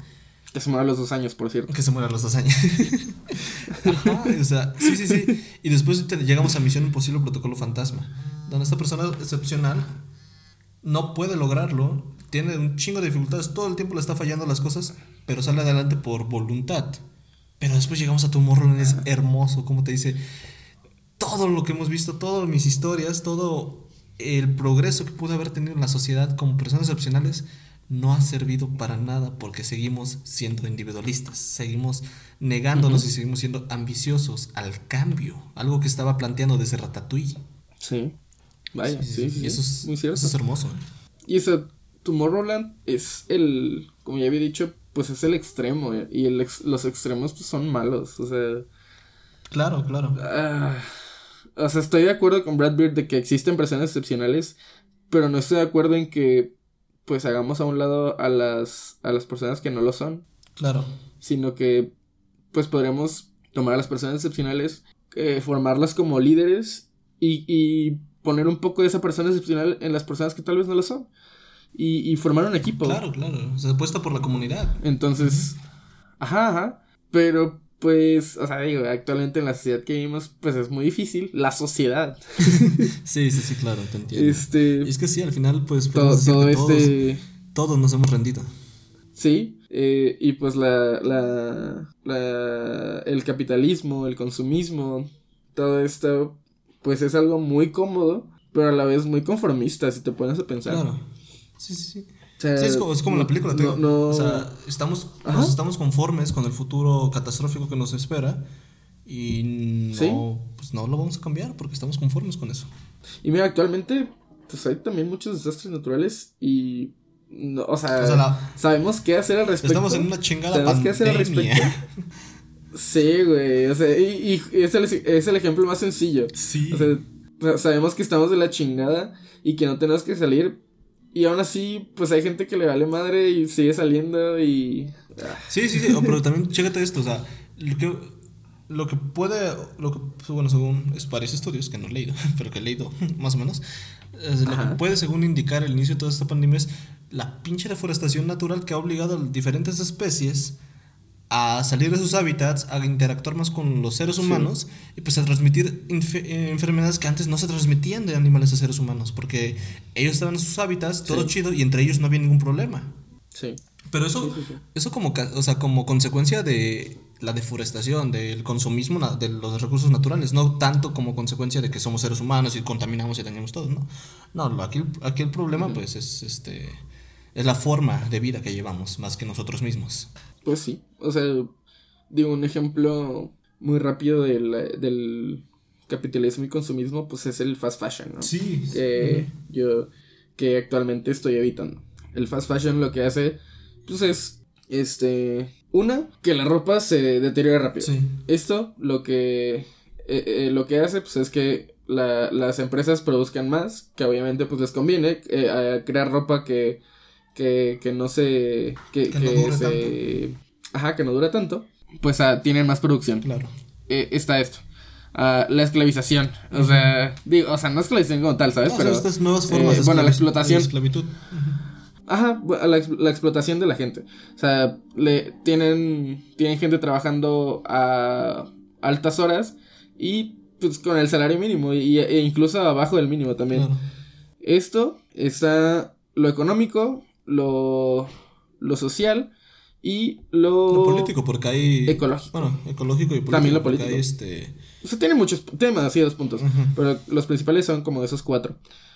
S1: Que se muera a los dos años, por cierto.
S2: Que se muera a los dos años. *laughs* Ajá, o sea, sí, sí, sí. Y después llegamos a Misión Imposible Protocolo Fantasma, donde esta persona excepcional no puede lograrlo, tiene un chingo de dificultades, todo el tiempo le está fallando las cosas, pero sale adelante por voluntad. Pero después llegamos a tu morro, es hermoso, como te dice, todo lo que hemos visto, todas mis historias, todo el progreso que pude haber tenido en la sociedad como personas excepcionales no ha servido para nada porque seguimos siendo individualistas, seguimos negándonos y seguimos siendo ambiciosos al cambio, algo que estaba planteando desde Ratatouille. Sí, vaya, sí, sí, y eso es, muy cierto. Eso es hermoso. ¿eh?
S1: Y eso, Tomorrowland es el, como ya había dicho, pues es el extremo eh, y el los extremos pues son malos, o sea...
S2: Claro, claro.
S1: Ah, o sea, estoy de acuerdo con Brad Beard de que existen personas excepcionales, pero no estoy de acuerdo en que pues hagamos a un lado a las, a las personas que no lo son. Claro. Sino que pues podríamos tomar a las personas excepcionales, eh, formarlas como líderes y, y, poner un poco de esa persona excepcional en las personas que tal vez no lo son. Y, y formar un equipo.
S2: Claro, claro. Se apuesta por la comunidad.
S1: Entonces, ajá, ajá. Pero pues, o sea, digo, actualmente en la sociedad que vivimos, pues es muy difícil. La sociedad. *laughs*
S2: sí, sí, sí, claro, te entiendo. Este. Y es que sí, al final, pues, todo, todo este. Todos, nos hemos rendido.
S1: Sí, eh, y pues la, la, la. El capitalismo, el consumismo, todo esto, pues es algo muy cómodo, pero a la vez muy conformista, si te pones a pensar. Claro.
S2: Sí, sí, sí sí, es como, la película. o sea, estamos, nos estamos conformes con el futuro catastrófico que nos espera y no, pues no lo vamos a cambiar porque estamos conformes con eso.
S1: Y mira, actualmente pues hay también muchos desastres naturales y o sea, sabemos qué hacer al respecto.
S2: Estamos en una chingada pandemia. qué hacer al respecto.
S1: Sí, güey, o sea, y, es, el, es el ejemplo más sencillo. Sí. O sea, sabemos que estamos de la chingada y que no tenemos que salir y aún así, pues hay gente que le vale madre y sigue saliendo y...
S2: Ah. Sí, sí, sí, pero también chécate esto, o sea, lo que, lo que puede, lo que, bueno, según varios estudios que no he leído, *laughs* pero que he leído *laughs* más o menos, lo que puede, según indicar el inicio de toda esta pandemia, es la pinche deforestación natural que ha obligado a diferentes especies a salir de sus hábitats, a interactuar más con los seres humanos y pues a transmitir eh, enfermedades que antes no se transmitían de animales a seres humanos, porque ellos estaban en sus hábitats, todo chido, y entre ellos no había ningún problema.
S1: Sí.
S2: Pero eso, eso como, o sea, como consecuencia de la deforestación, del consumismo de los recursos naturales, no tanto como consecuencia de que somos seres humanos y contaminamos y dañamos todo, ¿no? No, aquí, aquí el problema pues es, este, es la forma de vida que llevamos, más que nosotros mismos.
S1: Pues sí, o sea, digo, un ejemplo muy rápido del, del capitalismo y consumismo, pues es el fast fashion, ¿no?
S2: Sí.
S1: Que yo, que actualmente estoy evitando. El fast fashion lo que hace, pues es, este, una, que la ropa se deteriora rápido.
S2: Sí.
S1: Esto lo que, eh, eh, lo que hace, pues es que la, las empresas produzcan más, que obviamente pues les conviene eh, crear ropa que que, que no se. que, que, no se. Ajá, que no dura tanto. Pues uh, tienen más producción.
S2: Claro.
S1: Eh, está esto. Uh, la esclavización. O sea, digo, o sea, no esclavización como tal, ¿sabes?
S2: Pero. Estas nuevas formas
S1: eh, Bueno, la explotación.
S2: De esclavitud.
S1: Ajá, la, la, explotación de la gente. O sea, le tienen, tienen gente trabajando a altas horas y pues con el salario mínimo y, e incluso abajo del mínimo también. Esto está lo económico, lo, lo social y lo,
S2: lo político, porque hay.
S1: Ecológico.
S2: Bueno, ecológico y político.
S1: También lo político.
S2: Hay este...
S1: O sea, tiene muchos temas, así dos puntos. Pero los principales son como esos cuatro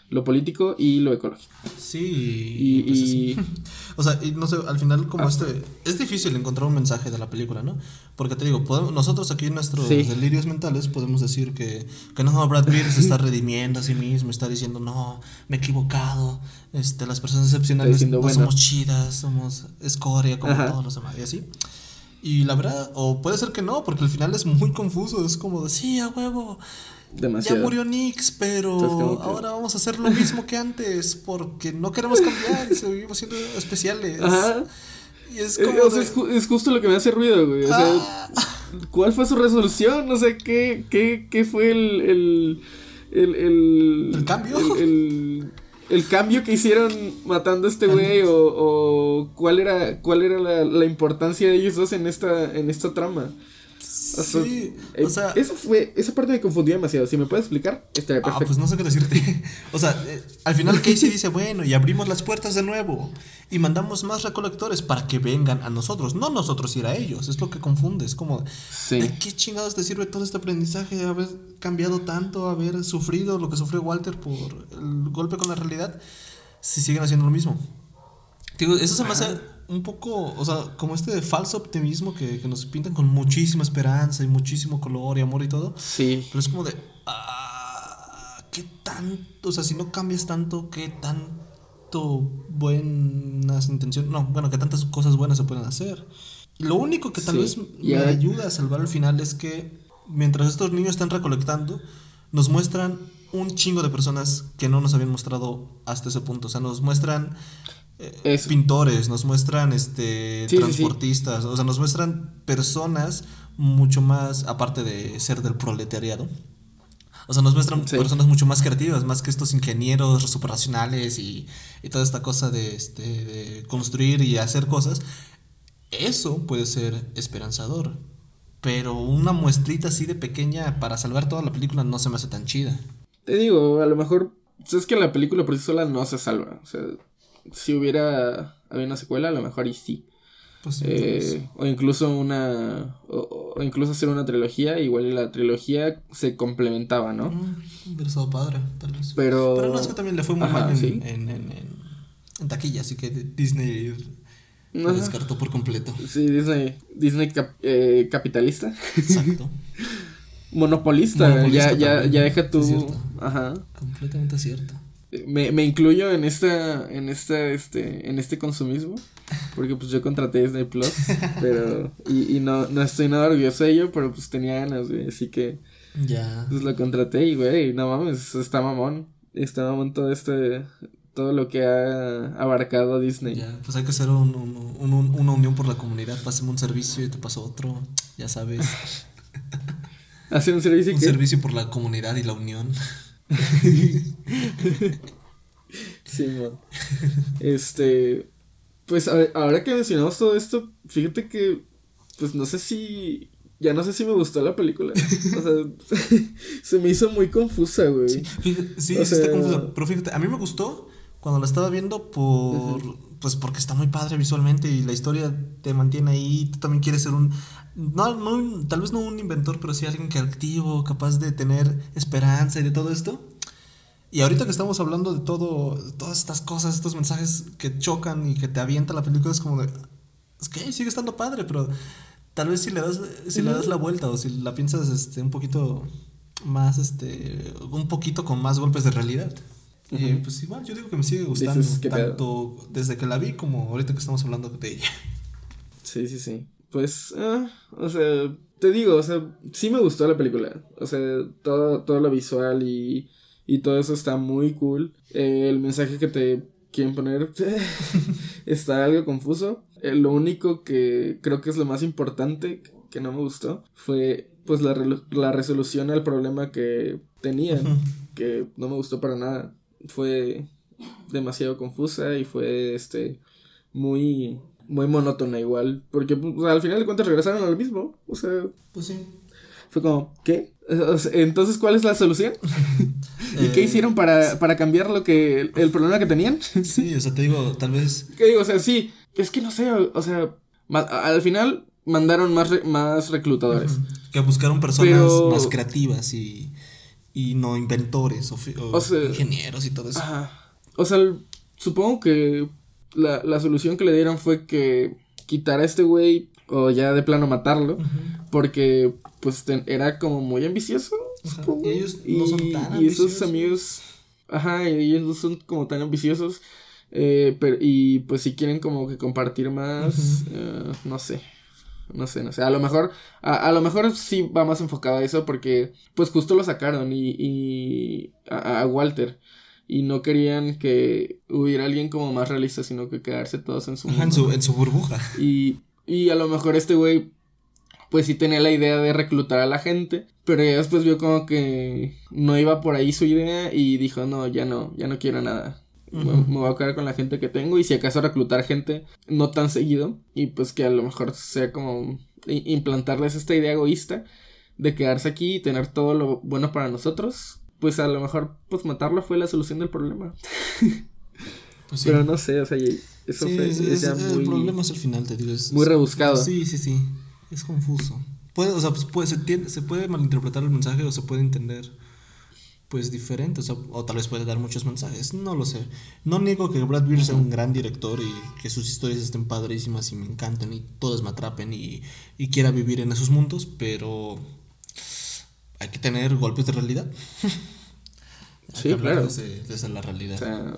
S1: lo político y lo ecológico.
S2: Sí.
S1: Y, y...
S2: Pues *laughs* o sea, y no sé, al final como ah. este... Es difícil encontrar un mensaje de la película, ¿no? Porque te digo, podemos, nosotros aquí en nuestros delirios mentales podemos decir que, que no, Brad Pitt se está *laughs* redimiendo a sí mismo, está diciendo, no, me he equivocado, este, las personas excepcionales no somos chidas, somos escoria como todos los demás y así. Y la verdad, o puede ser que no, porque al final es muy confuso, es como de, sí, a huevo ya murió Nix, pero ahora vamos a hacer lo mismo que antes porque no queremos cambiar y seguimos siendo especiales.
S1: Ajá.
S2: Y es como.
S1: es, justo lo que me hace ruido, güey. O sea, ah. ¿cuál fue su resolución? No sé, ¿qué, qué, qué fue el. el, el, el,
S2: ¿El cambio?
S1: El, el, cambio que hicieron matando a este güey o, o, cuál era cuál era la, la, importancia de ellos dos en esta en esta trama.
S2: Sí, o
S1: eh,
S2: sea.
S1: Eso fue, esa parte me confundió demasiado. Si me puedes explicar, estaría perfecto.
S2: Ah, pues no sé qué decirte. *laughs* o sea, eh, al final *laughs* Casey dice, bueno, y abrimos las puertas de nuevo. Y mandamos más recolectores para que vengan a nosotros. No nosotros ir a ellos. Es lo que confunde. Es como, ¿de qué chingados te sirve todo este aprendizaje? De haber cambiado tanto, haber sufrido lo que sufrió Walter por el golpe con la realidad. Si siguen haciendo lo mismo. Digo, eso se me hace un poco, o sea, como este falso optimismo que, que, nos pintan con muchísima esperanza y muchísimo color y amor y todo.
S1: Sí.
S2: Pero es como de, ah, ¿qué tanto? O sea, si no cambias tanto, ¿qué tanto buenas intenciones? No, bueno, ¿qué tantas cosas buenas se pueden hacer? Lo único que tal vez me ayuda a salvar al final es que mientras estos niños están recolectando, nos muestran un chingo de personas que no nos habían mostrado hasta ese punto. O sea, nos muestran pintores, nos muestran este transportistas, o sea, nos muestran personas mucho más, aparte de ser del proletariado. O sea, nos muestran personas mucho más creativas, más que estos ingenieros super racionales y, y toda esta cosa de, este, de construir y hacer cosas. Eso puede ser esperanzador. Pero una muestrita así de pequeña para salvar toda la película no se me hace tan chida.
S1: Te digo, a lo mejor es que la película por sí sola no se salva. O sea, si hubiera habido una secuela, a lo mejor y sí.
S2: Pues
S1: eh, o incluso una. O, incluso hacer una trilogía. Igual la trilogía se complementaba, ¿no?
S2: Mm, hubiera padre, tal vez.
S1: Pero.
S2: Pero no es que también le fue muy mal en, en, en, en, taquilla, así que Disney lo descartó por completo.
S1: Sí, Disney. Disney eh, capitalista.
S2: Exacto. *laughs*
S1: Monopolista. ya, ya, ya deja tu. Ajá.
S2: Completamente cierto
S1: me, me incluyo en esta, en esta, este, en este consumismo. Porque pues yo contraté Disney Plus, *laughs* pero, y, y no, no estoy nada orgulloso de ello, pero pues tenía ganas, güey, así que.
S2: Ya.
S1: Pues lo contraté y, güey, no mames, está mamón. Está mamón todo este, todo lo que ha abarcado Disney.
S2: Ya, pues hay que hacer un, un- un- una unión por la comunidad. Pásame un servicio y te paso otro. Ya sabes. *laughs*
S1: Hacer un servicio
S2: un
S1: que
S2: servicio por la comunidad y la unión. *laughs*
S1: Sí, man. Este, pues a ahora que mencionamos todo esto, fíjate que, pues no sé si, ya no sé si me gustó la película. O sea, *laughs* se me hizo muy confusa, güey.
S2: Sí, fíjate, sí,
S1: O
S2: sí está confuso. Pero fíjate, a mí me gustó cuando la estaba viendo por. Pues porque está muy padre visualmente y la historia te mantiene ahí. Tú también quieres ser un. No, tal vez no un inventor, pero sí alguien creativo, capaz de tener esperanza y de todo esto. Y ahorita que estamos hablando de todo, todas estas cosas, estos mensajes que chocan y que te avienta la película, es como de. Es que sigue estando padre, pero tal vez si le das, si le das la vuelta o si la piensas este, un poquito más, este, un poquito con más golpes de realidad.
S1: Ujú.
S2: pues igual, yo digo que me sigue gustando, tanto desde que la vi como ahorita que estamos hablando de ella.
S1: Sí, sí, sí. Pues, ah, o sea, te digo, o sea, sí me gustó la película. O sea, todo, todo lo visual y, y todo eso está muy cool. Eh, el mensaje que te quieren poner *laughs* está algo confuso. Eh, lo único que creo que es lo más importante que no me gustó fue pues la, relu- la resolución al problema que tenían, que no me gustó para nada. Fue demasiado confusa y fue este muy muy monótona igual, porque pues, al final de cuentas regresaron a lo mismo, o sea,
S2: Pues sí.
S1: fue como, ¿qué? Entonces, ¿cuál es la solución? ¿Y qué
S2: Eh,
S1: hicieron para, para cambiar lo que el, el problema que tenían?
S2: Sí, o sea, te digo, tal vez.
S1: ¿Qué digo? O sea, sí, es que no sé, o, sea, al final mandaron más, re- más reclutadores.
S2: Que buscaron personas
S1: Pero-
S2: más creativas y, y no inventores o, fi- o
S1: O sea-
S2: ingenieros y todo eso.
S1: Ajá. O sea, supongo que la, la solución que le dieron fue que quitar a este güey o ya de plano matarlo, porque pues ten- era como muy ambicioso.
S2: Ajá,
S1: supongo.
S2: y ellos no son tan
S1: Y esos
S2: ambiciosos.
S1: amigos, ajá, ellos no son como tan ambiciosos. eh, pero, y pues si quieren como que compartir más, eh, no sé. No sé, no sé. A lo mejor, a, a lo mejor sí va más enfocado a eso porque pues justo lo sacaron y, y a, a Walter. Y no querían que hubiera alguien como más realista, sino que quedarse todos en su
S2: Ajá, en su, en su burbuja.
S1: Y, y a lo mejor este güey, pues sí tenía la idea de reclutar a la gente, pero ya después vio como que no iba por ahí su idea y dijo, no, ya no, ya no quiero nada. Me- voy a quedar con la gente que tengo y si acaso reclutar gente no tan seguido y pues que a lo mejor sea como implantarles esta idea egoísta de quedarse aquí y tener todo lo bueno para nosotros, pues a lo mejor pues matarlo fue la solución del problema.
S2: Pues *laughs* sí.
S1: Pero no sé, o sea, eso
S2: Sí,
S1: fue
S2: es-
S1: es ya
S2: el
S1: muy...
S2: problema es el final, te digo. Es,
S1: muy rebuscado.
S2: Sí, sí, sí. Es confuso. Puede, o sea, pues puede, se, puede malinterpretar el mensaje o se puede entender pues diferente, o, sea, o tal vez puede dar muchos mensajes, no lo sé. No niego que Brad Pitt sea un gran director y que sus historias estén padrísimas y me encanten y todas me atrapen y, y quiera vivir en esos mundos, pero hay que tener golpes de realidad. *laughs*
S1: Sí, claro.
S2: Desde, desde la realidad.
S1: O sea,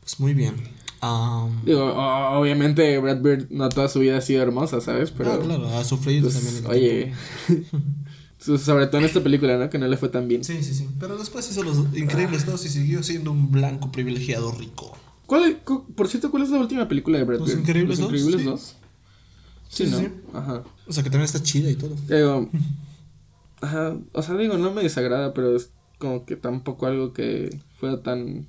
S2: Pues muy bien. Am,
S1: Digo, obviamente Brad Bird no toda su vida ha sido hermosa, ¿sabes? Pero,
S2: ah, claro, ha sufrido
S1: pues,
S2: también.
S1: oye, *laughs* so- sobre todo en esta película, ¿no? Que no le fue tan bien.
S2: Sí, sí, sí. Pero después hizo los Increíbles dos y siguió siendo un blanco privilegiado rico.
S1: ¿Cuál, cu- por cierto, ¿cuál es la última película de Brad
S2: Los
S1: Bird?
S2: Increíbles
S1: Los Increíbles
S2: sí.
S1: 2. Sí,
S2: Sí,
S1: ¿no?
S2: sí.
S1: Ajá.
S2: O sea que también está chida y todo.
S1: Digo, *laughs* ajá, o sea, digo, no me desagrada, pero es como que tampoco algo que fuera tan,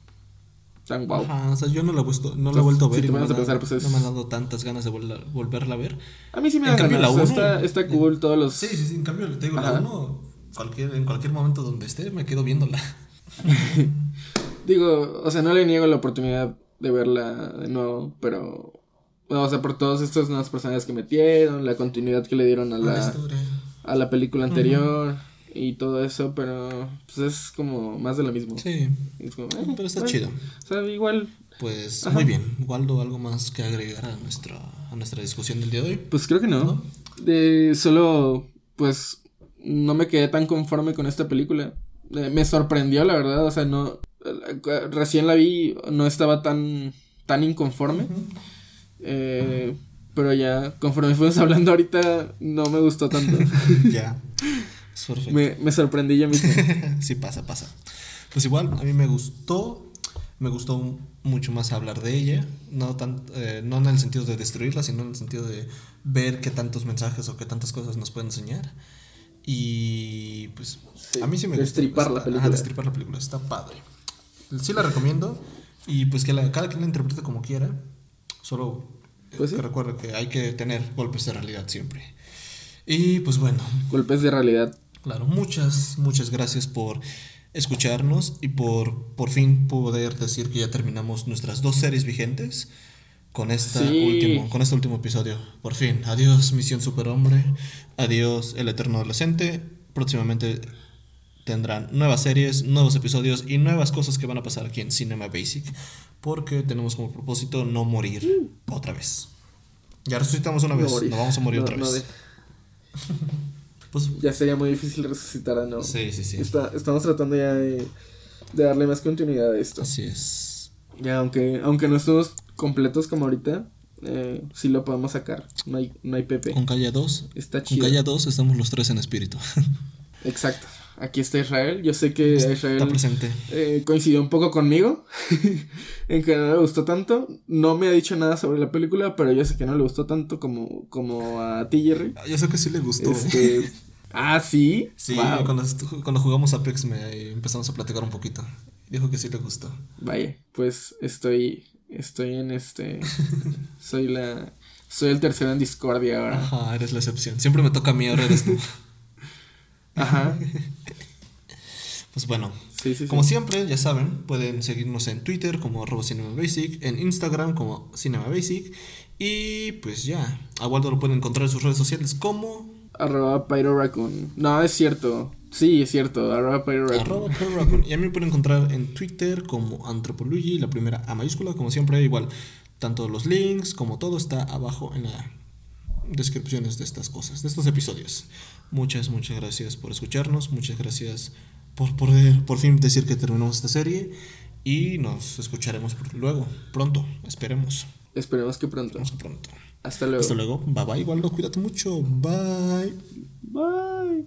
S1: tan guau.
S2: Ajá, o sea, yo no la he, vuelto, no la he vuelto a
S1: si
S2: ver.
S1: te
S2: y me
S1: a pensar, pues, es-
S2: No me han dado tantas ganas de volver- volverla a ver.
S1: A mí sí me
S2: En
S1: da
S2: cambio,
S1: ganas,
S2: la
S1: o sea,
S2: uno-
S1: está, está cool todos los...
S2: Sí, sí, sí. En cambio, te digo, la
S1: Ajá.
S2: uno, cualquier, en cualquier momento donde esté, me quedo viéndola. *laughs*
S1: Digo, o sea, no le niego la oportunidad de verla de nuevo, pero... O sea, por todos estos nuevos personajes que metieron, la continuidad que le dieron a
S2: La
S1: la,
S2: historia.
S1: A la película anterior y todo eso, pero pues es como más de lo mismo.
S2: Sí,
S1: Es como, eh,
S2: pero está
S1: bueno.
S2: chido.
S1: O sea, igual,
S2: Pues
S1: Ajá.
S2: muy bien. Waldo, ¿algo más que agregar a nuestra, a nuestra discusión del día de hoy?
S1: pues creo que no. De solo, pues, no me quedé tan conforme con esta película. Eh, me sorprendió, la verdad, o sea, no... eh, Recién la vi, no estaba tan, tan inconforme. Eh, pero ya, conforme fuimos hablando ahorita, no me gustó tanto. *laughs*
S2: ya. Es perfecto.
S1: me, me sorprendí yo mismo. *laughs*
S2: sí, pasa, pasa. Pues igual, a mí me gustó. Me gustó mucho más hablar de ella, no, tan, eh, no en el sentido de destruirla, sino en el sentido de ver qué tantos mensajes o qué tantas cosas nos pueden enseñar. Y pues a mí sí me
S1: gusta. Destripar la película.
S2: destripar la película, está padre. Sí la recomiendo y pues que la, cada quien la interprete como quiera. Solo pues que recuerde que hay que tener golpes de realidad siempre. Y pues bueno.
S1: Golpes de realidad.
S2: Claro, muchas, muchas gracias por escucharnos y por por fin poder decir que ya terminamos nuestras dos series vigentes con, esta último, con este último episodio. Por fin, adiós Misión Superhombre, adiós El Eterno Adolescente. Próximamente tendrán nuevas series, nuevos episodios y nuevas cosas que van a pasar aquí en Cinema Basic. Porque tenemos como propósito no morir otra vez. Ya resucitamos una vez, no vamos a morir otra vez. *laughs*
S1: pues, ya sería muy difícil resucitar a no.
S2: Sí, sí, sí.
S1: estamos tratando ya de, darle más continuidad a esto.
S2: Así es.
S1: Ya, aunque, aunque no estemos completos como ahorita, eh, sí lo podemos sacar. No hay, no hay Pepe.
S2: Con Calle 2. Está chido. Con Calle 2 estamos los tres en espíritu. *laughs*
S1: Exacto. Aquí está Israel. Yo sé que Israel eh, coincidió un poco conmigo *laughs* en que no le gustó tanto. No me ha dicho nada sobre la película, pero yo sé que no le gustó tanto como, como a ti, Jerry.
S2: Ah, yo sé que sí le gustó.
S1: Este, ah, sí.
S2: Sí, cuando, cuando, jugamos Apex me empezamos a platicar un poquito. Dijo que sí le gustó.
S1: Vaya, pues estoy, estoy en este, *laughs* soy la, soy el tercero en discordia ahora.
S2: Ajá, eres la excepción. Siempre me toca a mí, ahora eres tú.
S1: Ajá. *laughs*
S2: pues bueno, como siempre, ya saben, pueden seguirnos en Twitter como cinemabasic, en Instagram como cinemabasic y pues ya, a Waldo lo pueden encontrar en sus redes sociales como...
S1: Arroba Pyro Raccoon. No, es cierto. Sí, es cierto. Arroba Pyro
S2: Raccoon. Y a mí me pueden encontrar en Twitter como Antropology, la primera A mayúscula, como siempre, igual. Tanto los links como todo está abajo en las descripciones de estas cosas, de estos episodios. Muchas, muchas gracias por escucharnos. Muchas gracias por poder por fin decir que terminamos esta serie. Y nos escucharemos luego, pronto, esperemos.
S1: Esperemos que pronto.
S2: pronto.
S1: Hasta luego.
S2: Hasta luego. Bye bye, Waldo. Cuídate mucho. Bye.
S1: Bye.